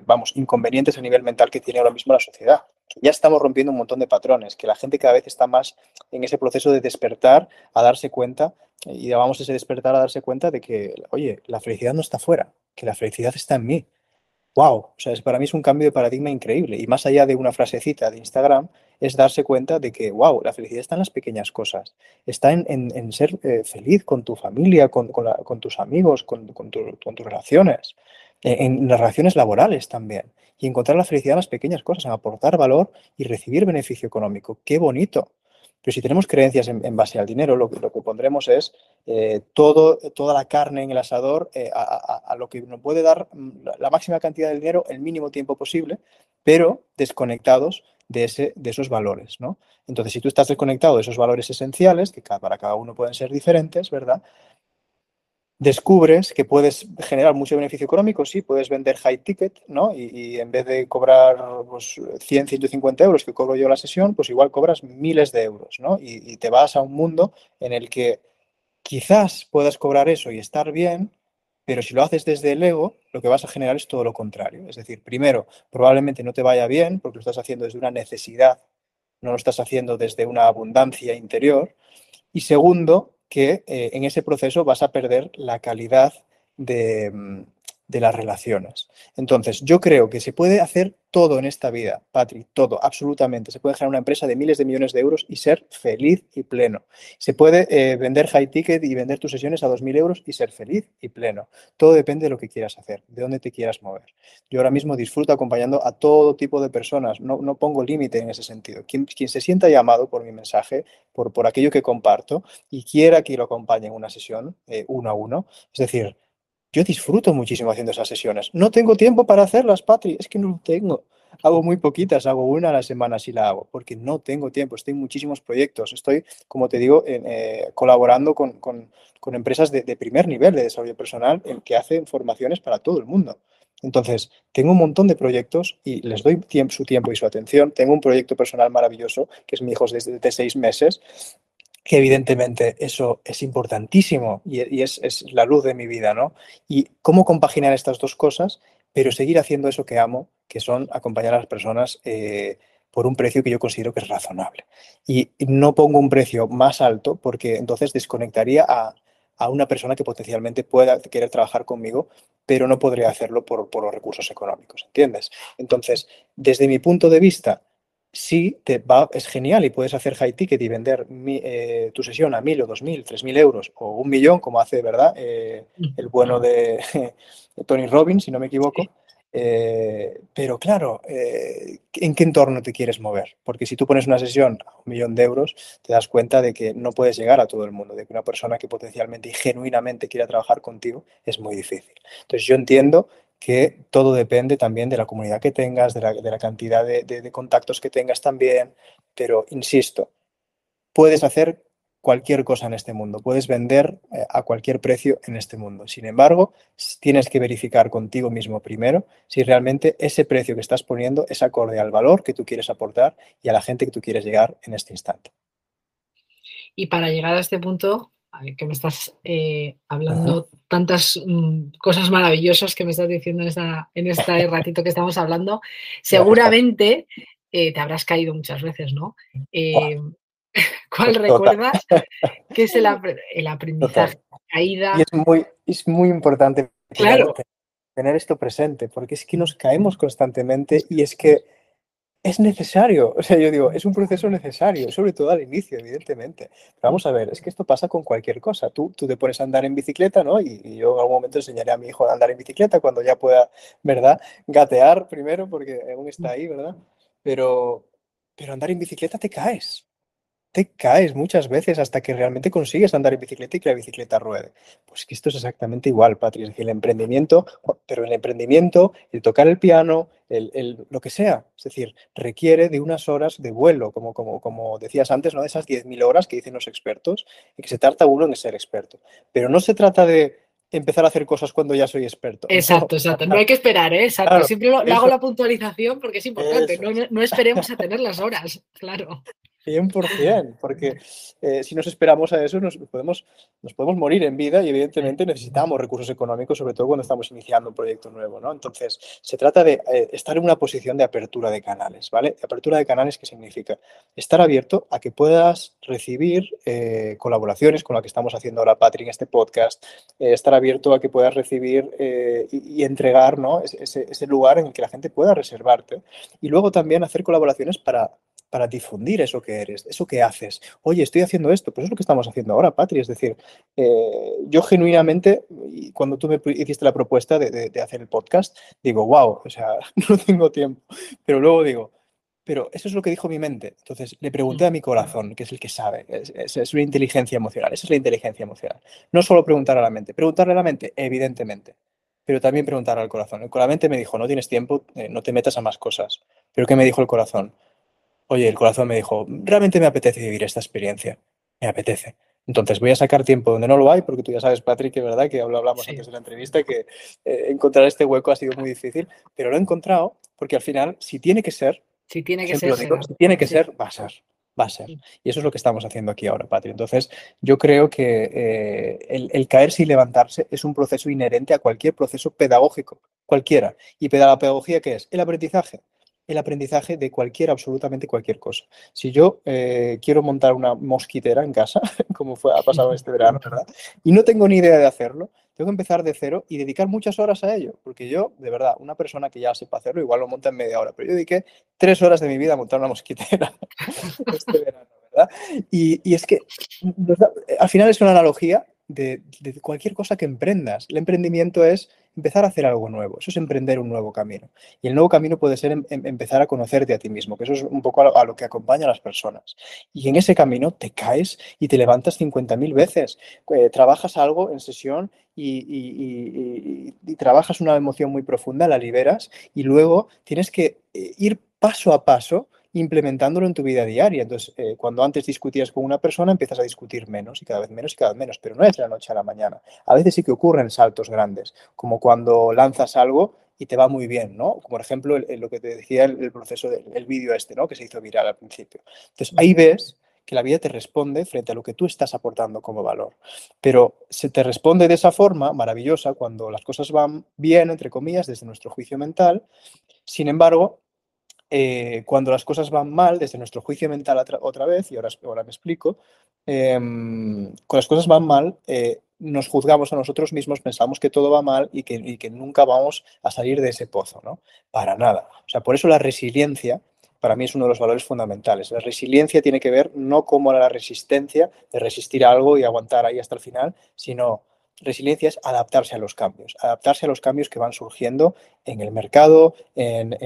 vamos, inconvenientes a nivel mental que tiene ahora mismo la sociedad. Ya estamos rompiendo un montón de patrones, que la gente cada vez está más en ese proceso de despertar, a darse cuenta, y vamos ese despertar a darse cuenta de que, oye, la felicidad no está fuera, que la felicidad está en mí wow, o sea, para mí es un cambio de paradigma increíble. Y más allá de una frasecita de Instagram, es darse cuenta de que, wow, la felicidad está en las pequeñas cosas. Está en, ser eh, feliz con tu familia, con, tus amigos, con, tus relaciones, en, las relaciones laborales también. Y encontrar la felicidad en las pequeñas cosas, en aportar valor y recibir beneficio económico. ¡Qué bonito! Pero si tenemos creencias en, base al dinero, lo, lo que pondremos es eh, todo, toda la carne en el asador eh, a, lo que nos puede dar mm, la máxima cantidad de dinero el mínimo tiempo posible, pero desconectados de, ese, de esos valores. ¿no? Entonces, si tú estás desconectado de esos valores esenciales, que para cada uno pueden ser diferentes, ¿verdad? Descubres que puedes generar mucho beneficio económico, sí, puedes vender high ticket, ¿no? Y, en vez de cobrar pues, 100, 150 euros que cobro yo la sesión, pues igual cobras miles de euros, ¿no? Y, te vas a un mundo en el que quizás puedas cobrar eso y estar bien, pero si lo haces desde el ego, lo que vas a generar es todo lo contrario. Es decir, primero, probablemente no te vaya bien porque lo estás haciendo desde una necesidad, no lo estás haciendo desde una abundancia interior. Y segundo, que eh, en ese proceso vas a perder la calidad de, mm, de las relaciones. Entonces, yo creo que se puede hacer todo en esta vida, Patrick, todo, absolutamente. Se puede generar una empresa de miles de millones de euros y ser feliz y pleno. Se puede eh, vender high ticket y vender tus sesiones a 2.000 euros y ser feliz y pleno. Todo depende de lo que quieras hacer, de dónde te quieras mover. Yo ahora mismo disfruto acompañando a todo tipo de personas, no, no pongo límite en ese sentido. Quien, se sienta llamado por mi mensaje, por, por aquello que comparto y quiera que lo acompañe en una sesión eh, uno a uno, es decir, yo disfruto muchísimo haciendo esas sesiones. No tengo tiempo para hacerlas, Patri, es que no lo tengo. Hago muy poquitas, hago una a la semana si la hago, porque no tengo tiempo. Estoy en muchísimos proyectos. Estoy, como te digo, eh, colaborando con, empresas de, primer nivel de desarrollo personal en que hacen formaciones para todo el mundo. Entonces, tengo un montón de proyectos y les doy su tiempo y su atención. Tengo un proyecto personal maravilloso, que es mi hijo desde de seis meses, que evidentemente eso es importantísimo y, es, la luz de mi vida, ¿no? Y cómo compaginar estas dos cosas, pero seguir haciendo eso que amo, que son acompañar a las personas eh, por un precio que yo considero que es razonable. Y no pongo un precio más alto porque entonces desconectaría a, una persona que potencialmente pueda querer trabajar conmigo, pero no podría hacerlo por, por los recursos económicos, ¿entiendes? Entonces, desde mi punto de vista, sí te va, es genial y puedes hacer high ticket y vender eh, tu sesión a mil o dos mil, tres mil euros o un millón, como hace, ¿verdad? Eh, el bueno de [laughs] Tony Robbins, si no me equivoco. Eh, pero claro, ¿en qué entorno te quieres mover? Porque si tú pones una sesión a un millón de euros, te das cuenta de que no puedes llegar a todo el mundo, de que una persona que potencialmente y genuinamente quiera trabajar contigo es muy difícil. Entonces yo entiendo que todo depende también de la comunidad que tengas, de la, cantidad de, contactos que tengas también, pero insisto, puedes hacer cualquier cosa en este mundo, puedes vender eh, a cualquier precio en este mundo. Sin embargo, tienes que verificar contigo mismo primero si realmente ese precio que estás poniendo es acorde al valor que tú quieres aportar y a la gente que tú quieres llegar en este instante. Y para llegar a este punto, que me estás eh, hablando tantas mm, cosas maravillosas que me estás diciendo en, este [laughs] ratito que estamos hablando, seguramente eh, te habrás caído muchas veces, ¿no? Eh, [laughs] ¿Cuál recuerdas que es el, [laughs] aprendizaje? Caída. Y es muy, es muy importante tener esto presente, porque es que nos caemos constantemente y es que es necesario, o sea, yo digo, es un proceso necesario, sobre todo al inicio, evidentemente. vamos a ver, es que esto pasa con cualquier cosa. Tú, tú te pones a andar en bicicleta, ¿no? Y, yo en algún momento enseñaré a mi hijo a andar en bicicleta cuando ya pueda, ¿verdad? Gatear primero, porque aún está ahí, ¿verdad? Pero, pero andar en bicicleta te caes te caes muchas veces hasta que realmente consigues andar en bicicleta y que la bicicleta ruede. Pues que esto es exactamente igual, Patri. Es decir, el emprendimiento, pero el emprendimiento, el tocar el piano, el, lo que sea, es decir, requiere de unas horas de vuelo, como, como, como decías antes, ¿no? de esas 10.000 horas que dicen los expertos, y que se trata uno en ser experto. Pero no se trata de empezar a hacer cosas cuando ya soy experto. Exacto, exacto. No hay que esperar, ¿eh? Exacto. Siempre hago la puntualización porque es importante. No, no, esperemos a tener las horas, [laughs] claro. 100%, porque eh, si nos esperamos a eso nos podemos, nos podemos morir en vida y evidentemente necesitamos recursos económicos, sobre todo cuando estamos iniciando un proyecto nuevo, ¿no? Entonces, se trata de eh, estar en una posición de apertura de canales, ¿vale? Apertura de canales, ¿qué significa? Estar abierto a que puedas recibir eh, colaboraciones con la que estamos haciendo ahora, Patrick, en este podcast, estar abierto a que puedas recibir y, entregar, ¿no? Ese, ese lugar en el que la gente pueda reservarte y luego también hacer colaboraciones para para difundir eso que eres, eso que haces. Oye, estoy haciendo esto, pues es lo que estamos haciendo ahora, Patri. Es decir, eh, yo genuinamente, cuando tú me hiciste la propuesta de, hacer el podcast, digo, wow, o sea, [laughs] no tengo tiempo. Pero luego digo, pero eso es lo que dijo mi mente. Entonces le pregunté a mi corazón, que es el que sabe, es, es, una inteligencia emocional, esa es la inteligencia emocional. No solo preguntar a la mente, preguntarle a la mente, evidentemente, pero también preguntar al corazón. El corazón me dijo, no tienes tiempo, eh, no te metas a más cosas. Pero ¿qué me dijo el corazón? Oye, el corazón me dijo, realmente me apetece vivir esta experiencia, me apetece. Entonces voy a sacar tiempo donde no lo hay, porque tú ya sabes, Patrick, que verdad que hablamos antes de la entrevista, que eh, encontrar este hueco ha sido muy difícil, pero lo he encontrado porque al final, si tiene que ser, si tiene que ser, si tiene que ser, va a ser. Va a ser. Y eso es lo que estamos haciendo aquí ahora, Patrick. Entonces, yo creo que eh, el, el, caerse y levantarse es un proceso inherente a cualquier proceso pedagógico, cualquiera. ¿Y la pedagogía qué es? El aprendizaje el aprendizaje de cualquier, absolutamente cualquier cosa. Si yo eh, quiero montar una mosquitera en casa, [laughs] como fue, ha pasado este [laughs] verano, ¿verdad? Y no tengo ni idea de hacerlo, tengo que empezar de cero y dedicar muchas horas a ello, porque yo, de verdad, una persona que ya sepa hacerlo, igual lo monta en media hora, pero yo dediqué tres horas de mi vida a montar una mosquitera [laughs] este verano, ¿verdad? Y, es que al final es una analogía de, cualquier cosa que emprendas. El emprendimiento es empezar a hacer algo nuevo, eso es emprender un nuevo camino. Y el nuevo camino puede ser em, em, empezar a conocerte a ti mismo, que eso es un poco a lo, que acompaña a las personas. Y en ese camino te caes y te levantas 50.000 veces, eh, trabajas algo en sesión y, y, trabajas una emoción muy profunda, la liberas y luego tienes que eh, ir paso a paso implementándolo en tu vida diaria. Entonces, eh, cuando antes discutías con una persona, empiezas a discutir menos y cada vez menos y cada vez menos, pero no es de la noche a la mañana. A veces sí que ocurren saltos grandes, como cuando lanzas algo y te va muy bien, ¿no? Como por ejemplo lo que te decía el, proceso del vídeo este, ¿no? Que se hizo viral al principio. Entonces, ahí ves que la vida te responde frente a lo que tú estás aportando como valor. Pero se te responde de esa forma maravillosa cuando las cosas van bien, entre comillas, desde nuestro juicio mental. Sin embargo, eh, cuando las cosas van mal, desde nuestro juicio mental otra, vez, y ahora, ahora me explico, em, cuando las cosas van mal, eh, nos juzgamos a nosotros mismos, pensamos que todo va mal y que, nunca vamos a salir de ese pozo, ¿no? Para nada. O sea, por eso la resiliencia para mí es uno de los valores fundamentales. La resiliencia tiene que ver no como la resistencia de resistir algo y aguantar ahí hasta el final, sino resiliencia es adaptarse a los cambios, adaptarse a los cambios que van surgiendo en el mercado, en,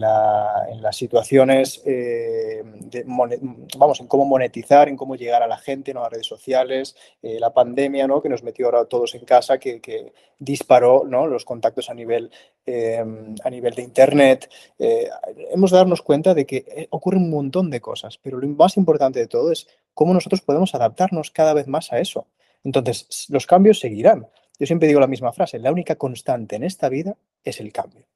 las situaciones, eh, vamos, en cómo monetizar, en cómo llegar a la gente, ¿no? a redes sociales, eh, la pandemia ¿no? que nos metió ahora todos en casa, que, disparó ¿no? los contactos a nivel, eh, a nivel de Internet. hemos de darnos cuenta de que ocurre un montón de cosas, pero lo más importante de todo es cómo nosotros podemos adaptarnos cada vez más a eso. Entonces, los cambios seguirán. Yo siempre digo la misma frase, la única constante en esta vida es el cambio.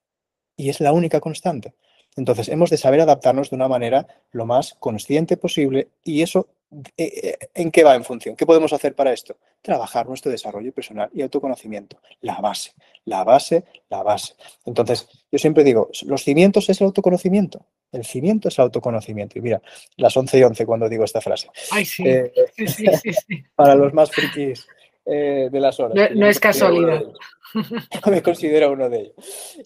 Y es la única constante. Entonces, hemos de saber adaptarnos de una manera lo más consciente posible y eso, eh, eh, ¿en qué va en función? ¿Qué podemos hacer para esto? Trabajar nuestro desarrollo personal y autoconocimiento. La base, la base, la base. Entonces, yo siempre digo, los cimientos es el autoconocimiento. El cimiento es el autoconocimiento. Y mira, las 11 y 11 cuando digo esta frase. Ay, sí. Eh, sí, sí, sí [laughs] para los más frikis de las horas. no es casualidad. [laughs] me considero uno de ellos.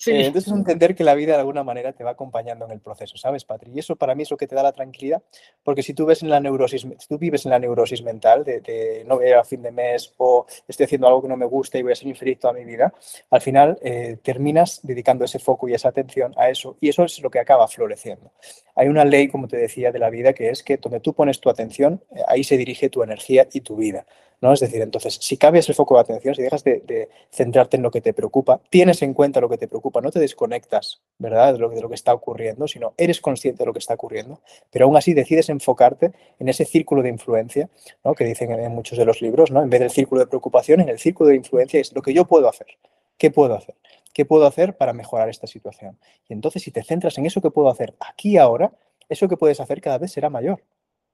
Eh, entonces, entender que la vida de alguna manera te va acompañando en el proceso, ¿sabes, Patri? Y eso para mí es lo que te da la tranquilidad, porque si tú ves en la neurosis, si tú vives en la neurosis mental de, no voy a fin de mes o estoy haciendo algo que no me gusta y voy a ser infeliz toda mi vida, al final eh, terminas dedicando ese foco y esa atención a eso y eso es lo que acaba floreciendo. Hay una ley, como te decía, de la vida que es que donde tú pones tu atención, eh, ahí se dirige tu energía y tu vida. ¿no? Es decir, entonces, si cambias el foco de atención, si dejas de, centrarte en lo que te preocupa, tienes en cuenta lo que te preocupa, no te desconectas, ¿verdad?, de lo, de lo que está ocurriendo, sino eres consciente de lo que está ocurriendo, pero aún así decides enfocarte en ese círculo de influencia, ¿no? Que dicen en muchos de los libros, ¿no? En vez del círculo de preocupación, en el círculo de influencia es lo que yo puedo hacer. ¿Qué puedo hacer? ¿Qué puedo hacer para mejorar esta situación? Y entonces, si te centras en eso que puedo hacer aquí ahora, eso que puedes hacer cada vez será mayor.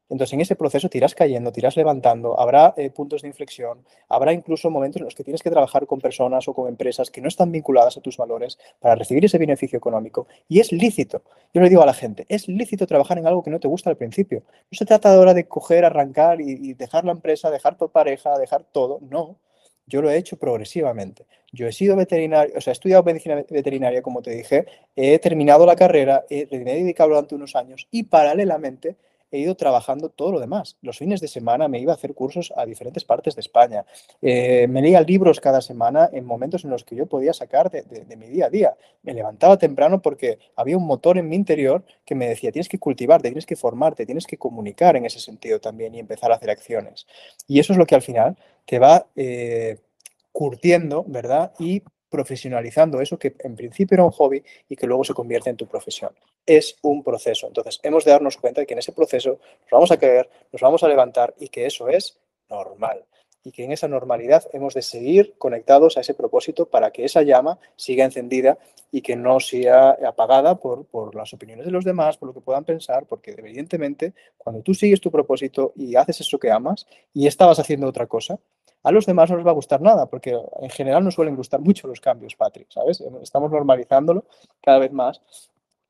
Entonces, en ese proceso te irás cayendo, te levantando, habrá eh, puntos de inflexión, habrá incluso momentos en los que tienes que trabajar con personas o con empresas que no están vinculadas a tus valores para recibir ese beneficio económico. Y es lícito. Yo le digo a la gente, es lícito trabajar en algo que no te gusta al principio. No se trata ahora de coger, arrancar y, y dejar la empresa, dejar tu pareja, dejar todo. No. Yo lo he hecho progresivamente. Yo he sido veterinario, o sea, he estudiado medicina veterinaria, como te dije, he terminado la carrera, he, me he dedicado durante unos años y paralelamente he ido trabajando todo lo demás. Los fines de semana me iba a hacer cursos a diferentes partes de España. Eh, me leía libros cada semana en momentos en los que yo podía sacar de, mi día a día. Me levantaba temprano porque había un motor en mi interior que me decía, tienes que cultivarte, tienes que formarte, tienes que comunicar en ese sentido también y empezar a hacer acciones. Y eso es lo que al final te va... Eh, curtiendo, ¿verdad? Y profesionalizando eso que en principio era un hobby y que luego se convierte en tu profesión. Es un proceso. Entonces, hemos de darnos cuenta de que en ese proceso nos vamos a caer, nos vamos a levantar y que eso es normal. Y que en esa normalidad hemos de seguir conectados a ese propósito para que esa llama siga encendida y que no sea apagada por, por las opiniones de los demás, por lo que puedan pensar, porque evidentemente cuando tú sigues tu propósito y haces eso que amas y estabas haciendo otra cosa, a los demás no les va a gustar nada, porque en general no suelen gustar mucho los cambios, Patrick, ¿sabes? Estamos normalizándolo cada vez más,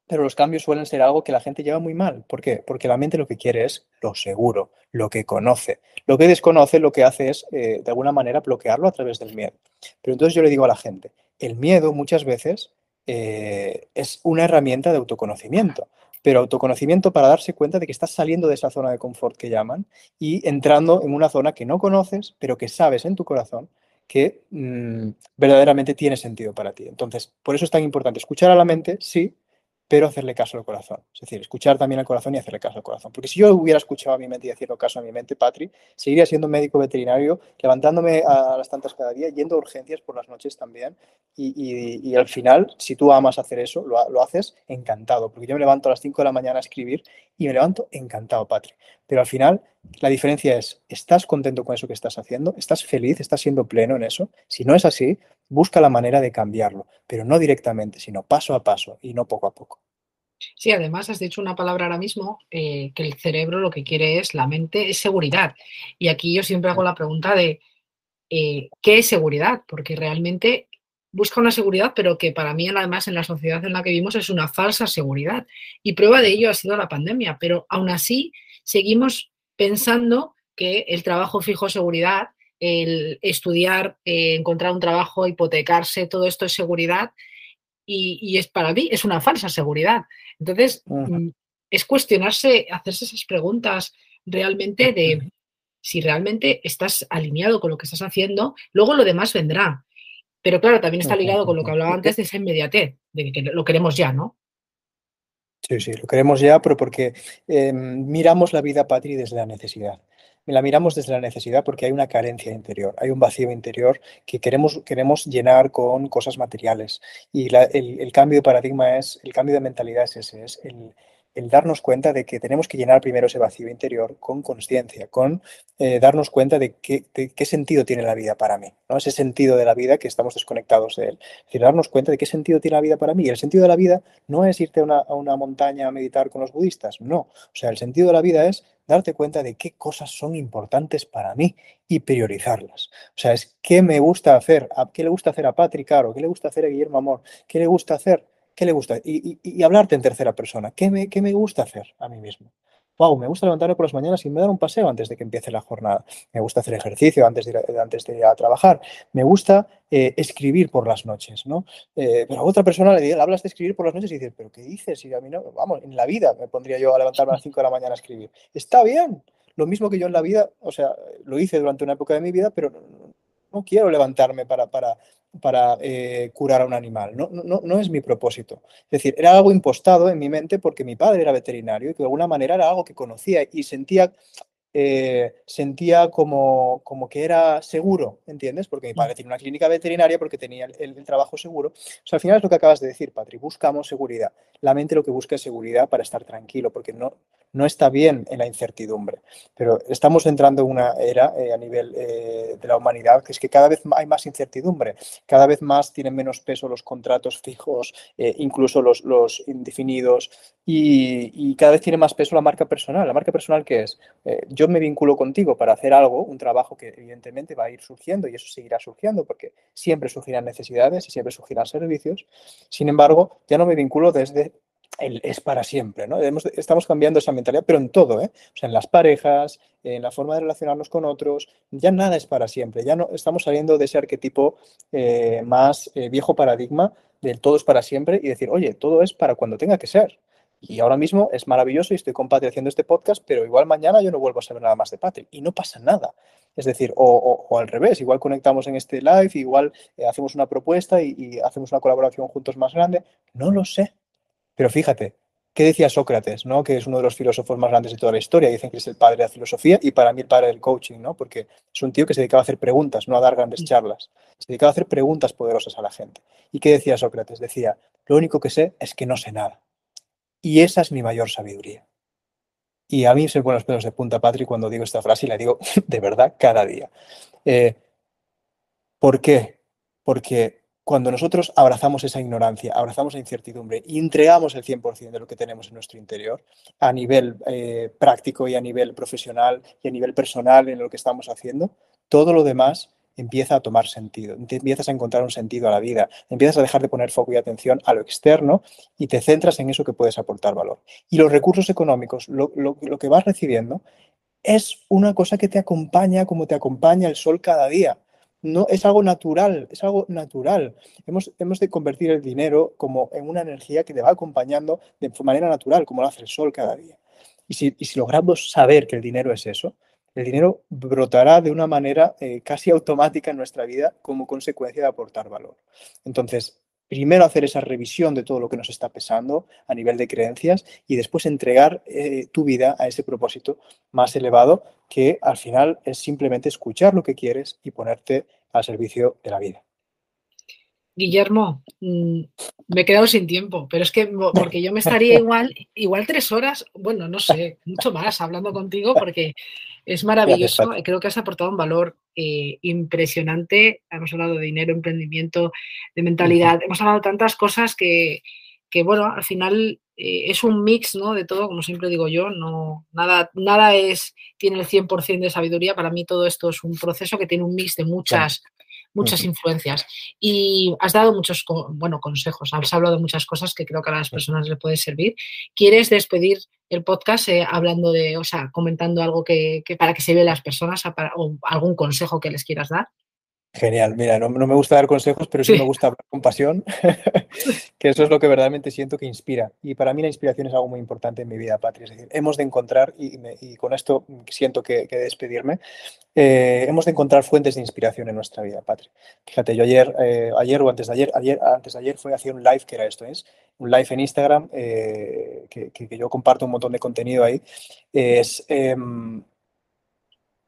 pero los cambios suelen ser algo que la gente lleva muy mal. ¿Por qué? Porque la mente lo que quiere es lo seguro, lo que conoce. Lo que desconoce lo que hace es, eh, de alguna manera, bloquearlo a través del miedo. Pero entonces yo le digo a la gente, el miedo muchas veces eh, es una herramienta de autoconocimiento pero autoconocimiento para darse cuenta de que estás saliendo de esa zona de confort que llaman y entrando en una zona que no conoces, pero que sabes en tu corazón que mm, verdaderamente tiene sentido para ti. Entonces, por eso es tan importante escuchar a la mente, sí, pero hacerle caso al corazón. Es decir, escuchar también al corazón y hacerle caso al corazón. Porque si yo hubiera escuchado a mi mente y haciendo caso a mi mente, Patri, seguiría siendo médico veterinario, levantándome a las tantas cada día, yendo a urgencias por las noches también. Y, al final, si tú amas hacer eso, lo, haces encantado. Porque yo me levanto a las 5 de la mañana a escribir y me levanto encantado, Patri. Pero al final, la diferencia es, ¿estás contento con eso que estás haciendo? ¿Estás feliz? ¿Estás siendo pleno en eso? Si no es así, busca la manera de cambiarlo, pero no directamente, sino paso a paso y no poco a poco. Sí, además has dicho una palabra ahora mismo, eh, que el cerebro lo que quiere es, la mente es seguridad. Y aquí yo siempre hago la pregunta de, eh, ¿qué es seguridad? Porque realmente busca una seguridad, pero que para mí además en la sociedad en la que vivimos es una falsa seguridad. Y prueba de ello ha sido la pandemia, pero aún así seguimos pensando que el trabajo fijo es seguridad, el estudiar, eh, encontrar un trabajo, hipotecarse, todo esto es seguridad y, es para mí es una falsa seguridad. Entonces, mm, es cuestionarse, hacerse esas preguntas realmente de si realmente estás alineado con lo que estás haciendo, luego lo demás vendrá. Pero claro, también está ligado con lo que hablaba antes de esa inmediatez, de que lo queremos ya, ¿no? Sí, sí, lo queremos ya, pero porque em, miramos la vida, Patri, desde la necesidad la miramos desde la necesidad porque hay una carencia interior, hay un vacío interior que queremos, queremos llenar con cosas materiales. Y el, el, cambio de paradigma es, el cambio de mentalidad es ese, es el, el darnos cuenta de que tenemos que llenar primero ese vacío interior con conciencia, con eh, darnos cuenta de qué, sentido tiene la vida para mí, ¿no? ese sentido de la vida que estamos desconectados de él. Es decir, darnos cuenta de qué sentido tiene la vida para mí. Y el sentido de la vida no es irte a una, a una montaña a meditar con los budistas, no. O sea, el sentido de la vida es darte cuenta de qué cosas son importantes para mí y priorizarlas. O sea, es qué me gusta hacer, qué le gusta hacer a Patrick Caro, qué le gusta hacer a Guillermo Amor, qué le gusta hacer ¿Qué le gusta? Y, hablarte en tercera persona. ¿Qué me, ¿Qué me gusta hacer a mí mismo? Wow, me gusta levantarme por las mañanas y me dar un paseo antes de que empiece la jornada. Me gusta hacer ejercicio antes de ir a, antes de ir a trabajar. Me gusta eh, escribir por las noches, ¿no? Eh, pero a otra persona le, hablas de escribir por las noches y dices, ¿pero qué dices? Y a mí no, vamos, en la vida me pondría yo a levantarme a las 5 de la mañana a escribir. Está bien. Lo mismo que yo en la vida, o sea, lo hice durante una época de mi vida, pero no, quiero levantarme para, para, para eh, curar a un animal. No, no, no, es mi propósito. Es decir, era algo impostado en mi mente porque mi padre era veterinario y que de alguna manera era algo que conocía y sentía eh, sentía como, como que era seguro, ¿entiendes? Porque mi padre mm. tiene una clínica veterinaria porque tenía el, trabajo seguro. O sea, al final es lo que acabas de decir, Patri, buscamos seguridad. La mente lo que busca es seguridad para estar tranquilo, porque no, no está bien en la incertidumbre. Pero estamos entrando en una era eh, a nivel eh, de la humanidad que es que cada vez hay más incertidumbre, cada vez más tienen menos peso los contratos fijos, incluso los, los indefinidos, y, y, cada vez tiene más peso la marca personal. ¿La marca personal qué es? yo me vinculo contigo para hacer algo, un trabajo que evidentemente va a ir surgiendo y eso seguirá surgiendo porque siempre surgirán necesidades y siempre surgirán servicios. Sin embargo, ya no me vinculo desde el es para siempre, ¿no? estamos cambiando esa mentalidad, pero en todo, ¿eh? En las parejas, en la forma de relacionarnos con otros, ya nada es para siempre, ya no estamos saliendo de ese arquetipo eh, más eh, viejo paradigma del todo es para siempre y decir, oye, todo es para cuando tenga que ser. Y ahora mismo es maravilloso y estoy con Patri haciendo este podcast, pero igual mañana yo no vuelvo a saber nada más de Patri y no pasa nada. Es decir, o, al revés, igual conectamos en este live, igual eh, hacemos una propuesta y, hacemos una colaboración juntos más grande. No lo sé. Pero fíjate, ¿qué decía Sócrates, ¿no? que es uno de los filósofos más grandes de toda la historia? Dicen que es el padre de la filosofía y para mí el padre del coaching, ¿no? porque es un tío que se dedicaba a hacer preguntas, no a dar grandes charlas. Se dedicaba a hacer preguntas poderosas a la gente. ¿Y qué decía Sócrates? Decía, lo único que sé es que no sé nada. Y esa es mi mayor sabiduría. Y a mí se ponen los pelos de punta, Patrick, cuando digo esta frase y la digo [laughs] de verdad cada día. Eh, ¿Por qué? Porque cuando nosotros abrazamos esa ignorancia, abrazamos la incertidumbre y entregamos el 100% de lo que tenemos en nuestro interior, a nivel eh, práctico y a nivel profesional y a nivel personal en lo que estamos haciendo, todo lo demás empieza a tomar sentido, empiezas a encontrar un sentido a la vida, empiezas a dejar de poner foco y atención a lo externo y te centras en eso que puedes aportar valor. Y los recursos económicos, lo, que vas recibiendo, es una cosa que te acompaña como te acompaña el sol cada día. No, es algo natural, es algo natural. Hemos, de convertir el dinero como en una energía que te va acompañando de manera natural, como lo hace el sol cada día. Y si logramos saber que el dinero es eso, el dinero brotará de una manera eh, casi automática en nuestra vida como consecuencia de aportar valor. Entonces, primero hacer esa revisión de todo lo que nos está pesando a nivel de creencias y después entregar eh, tu vida a ese propósito más elevado que al final es simplemente escuchar lo que quieres y ponerte al servicio de la vida. Guillermo, mm, me he quedado sin tiempo, pero es que porque yo me estaría igual, igual tres horas, bueno, no sé, mucho más hablando contigo porque es [laughs] maravilloso. Creo que has aportado un valor eh, impresionante. Hemos hablado de dinero, emprendimiento, de mentalidad. Hemos hablado de tantas cosas que, que bueno, al final eh, es un mix, ¿no? De todo, como siempre digo yo, no, nada, nada es, tiene el 100% de sabiduría, para mí todo esto es un proceso que tiene un mix de muchas, muchas influencias. Y has dado muchos, bueno, consejos, has hablado de muchas cosas que creo que a las personas les puede servir. ¿Quieres despedir el podcast eh, hablando de, o sea, comentando algo que, para que se vea las personas o algún consejo que les quieras dar? Genial, mira, no, me gusta dar consejos, pero sí, me gusta hablar con pasión, [laughs] que eso es lo que verdaderamente siento que inspira. Y para mí la inspiración es algo muy importante en mi vida, Patria. Es decir, hemos de encontrar, y, con esto siento que, despedirme, eh, hemos de encontrar fuentes de inspiración en nuestra vida, Patria. Fíjate, yo ayer, eh, ayer o antes de ayer, ayer, antes de ayer fue hacer un live que era esto, es un live en Instagram, eh, que, que, yo comparto un montón de contenido ahí, es em,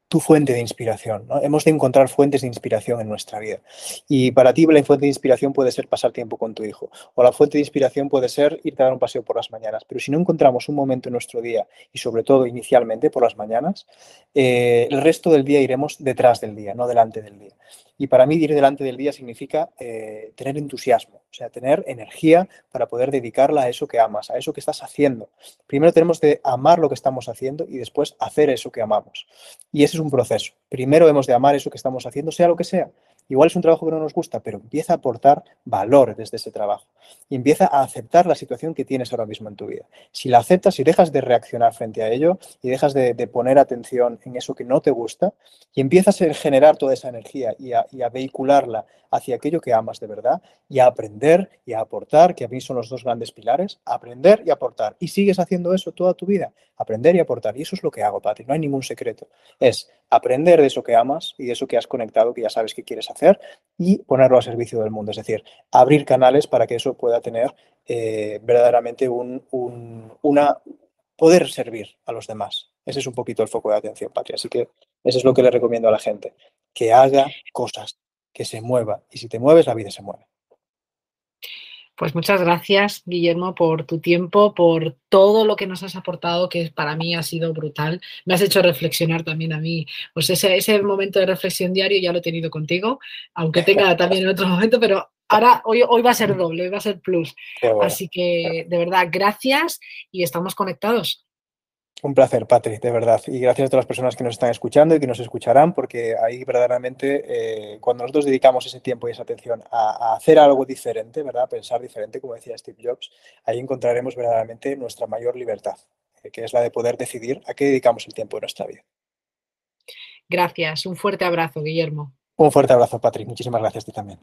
tu fuente de inspiración. ¿no? Hemos de encontrar fuentes de inspiración en nuestra vida. Y para ti la fuente de inspiración puede ser pasar tiempo con tu hijo. O la fuente de inspiración puede ser irte a dar un paseo por las mañanas. Pero si no encontramos un momento en nuestro día, y sobre todo inicialmente por las mañanas, eh, el resto del día iremos detrás del día, no delante del día. Y para mí ir delante del día significa eh, tener entusiasmo, o sea, tener energía para poder dedicarla a eso que amas, a eso que estás haciendo. Primero tenemos de amar lo que estamos haciendo y después hacer eso que amamos. Y ese es un proceso. Primero hemos de amar eso que estamos haciendo, sea lo que sea. Igual es un trabajo que no nos gusta, pero empieza a aportar valor desde ese trabajo y empieza a aceptar la situación que tienes ahora mismo en tu vida. Si la aceptas y dejas de reaccionar frente a ello y dejas de, poner atención en eso que no te gusta y empiezas a generar toda esa energía y a, y a vehicularla hacia aquello que amas de verdad y a aprender y a aportar, que a mí son los dos grandes pilares, aprender y aportar. Y sigues haciendo eso toda tu vida, aprender y aportar. Y eso es lo que hago, Pati, no hay ningún secreto. Es aprender de eso que amas y de eso que has conectado, que ya sabes que quieres hacer, y ponerlo a servicio del mundo. Es decir, abrir canales para que eso pueda tener eh, verdaderamente un, una, poder servir a los demás. Ese es un poquito el foco de atención, Patria. Así que eso es lo que le recomiendo a la gente, que haga cosas, que se mueva. Y si te mueves, la vida se mueve. Pues muchas gracias, Guillermo, por tu tiempo, por todo lo que nos has aportado, que para mí ha sido brutal. Me has hecho reflexionar también a mí. Pues ese, ese momento de reflexión diario ya lo he tenido contigo, aunque tenga [laughs] también en otro momento, pero ahora hoy, hoy va a ser doble, hoy va a ser plus. Así que, de verdad, gracias y estamos conectados. Un placer, Patrick, de verdad. Y gracias a todas las personas que nos están escuchando y que nos escucharán, porque ahí verdaderamente, eh, cuando nosotros dedicamos ese tiempo y esa atención a, hacer algo diferente, ¿verdad? A pensar diferente, como decía Steve Jobs, ahí encontraremos verdaderamente nuestra mayor libertad, eh, que es la de poder decidir a qué dedicamos el tiempo de nuestra vida. Gracias. Un fuerte abrazo, Guillermo. Un fuerte abrazo, Patrick. Muchísimas gracias a ti también.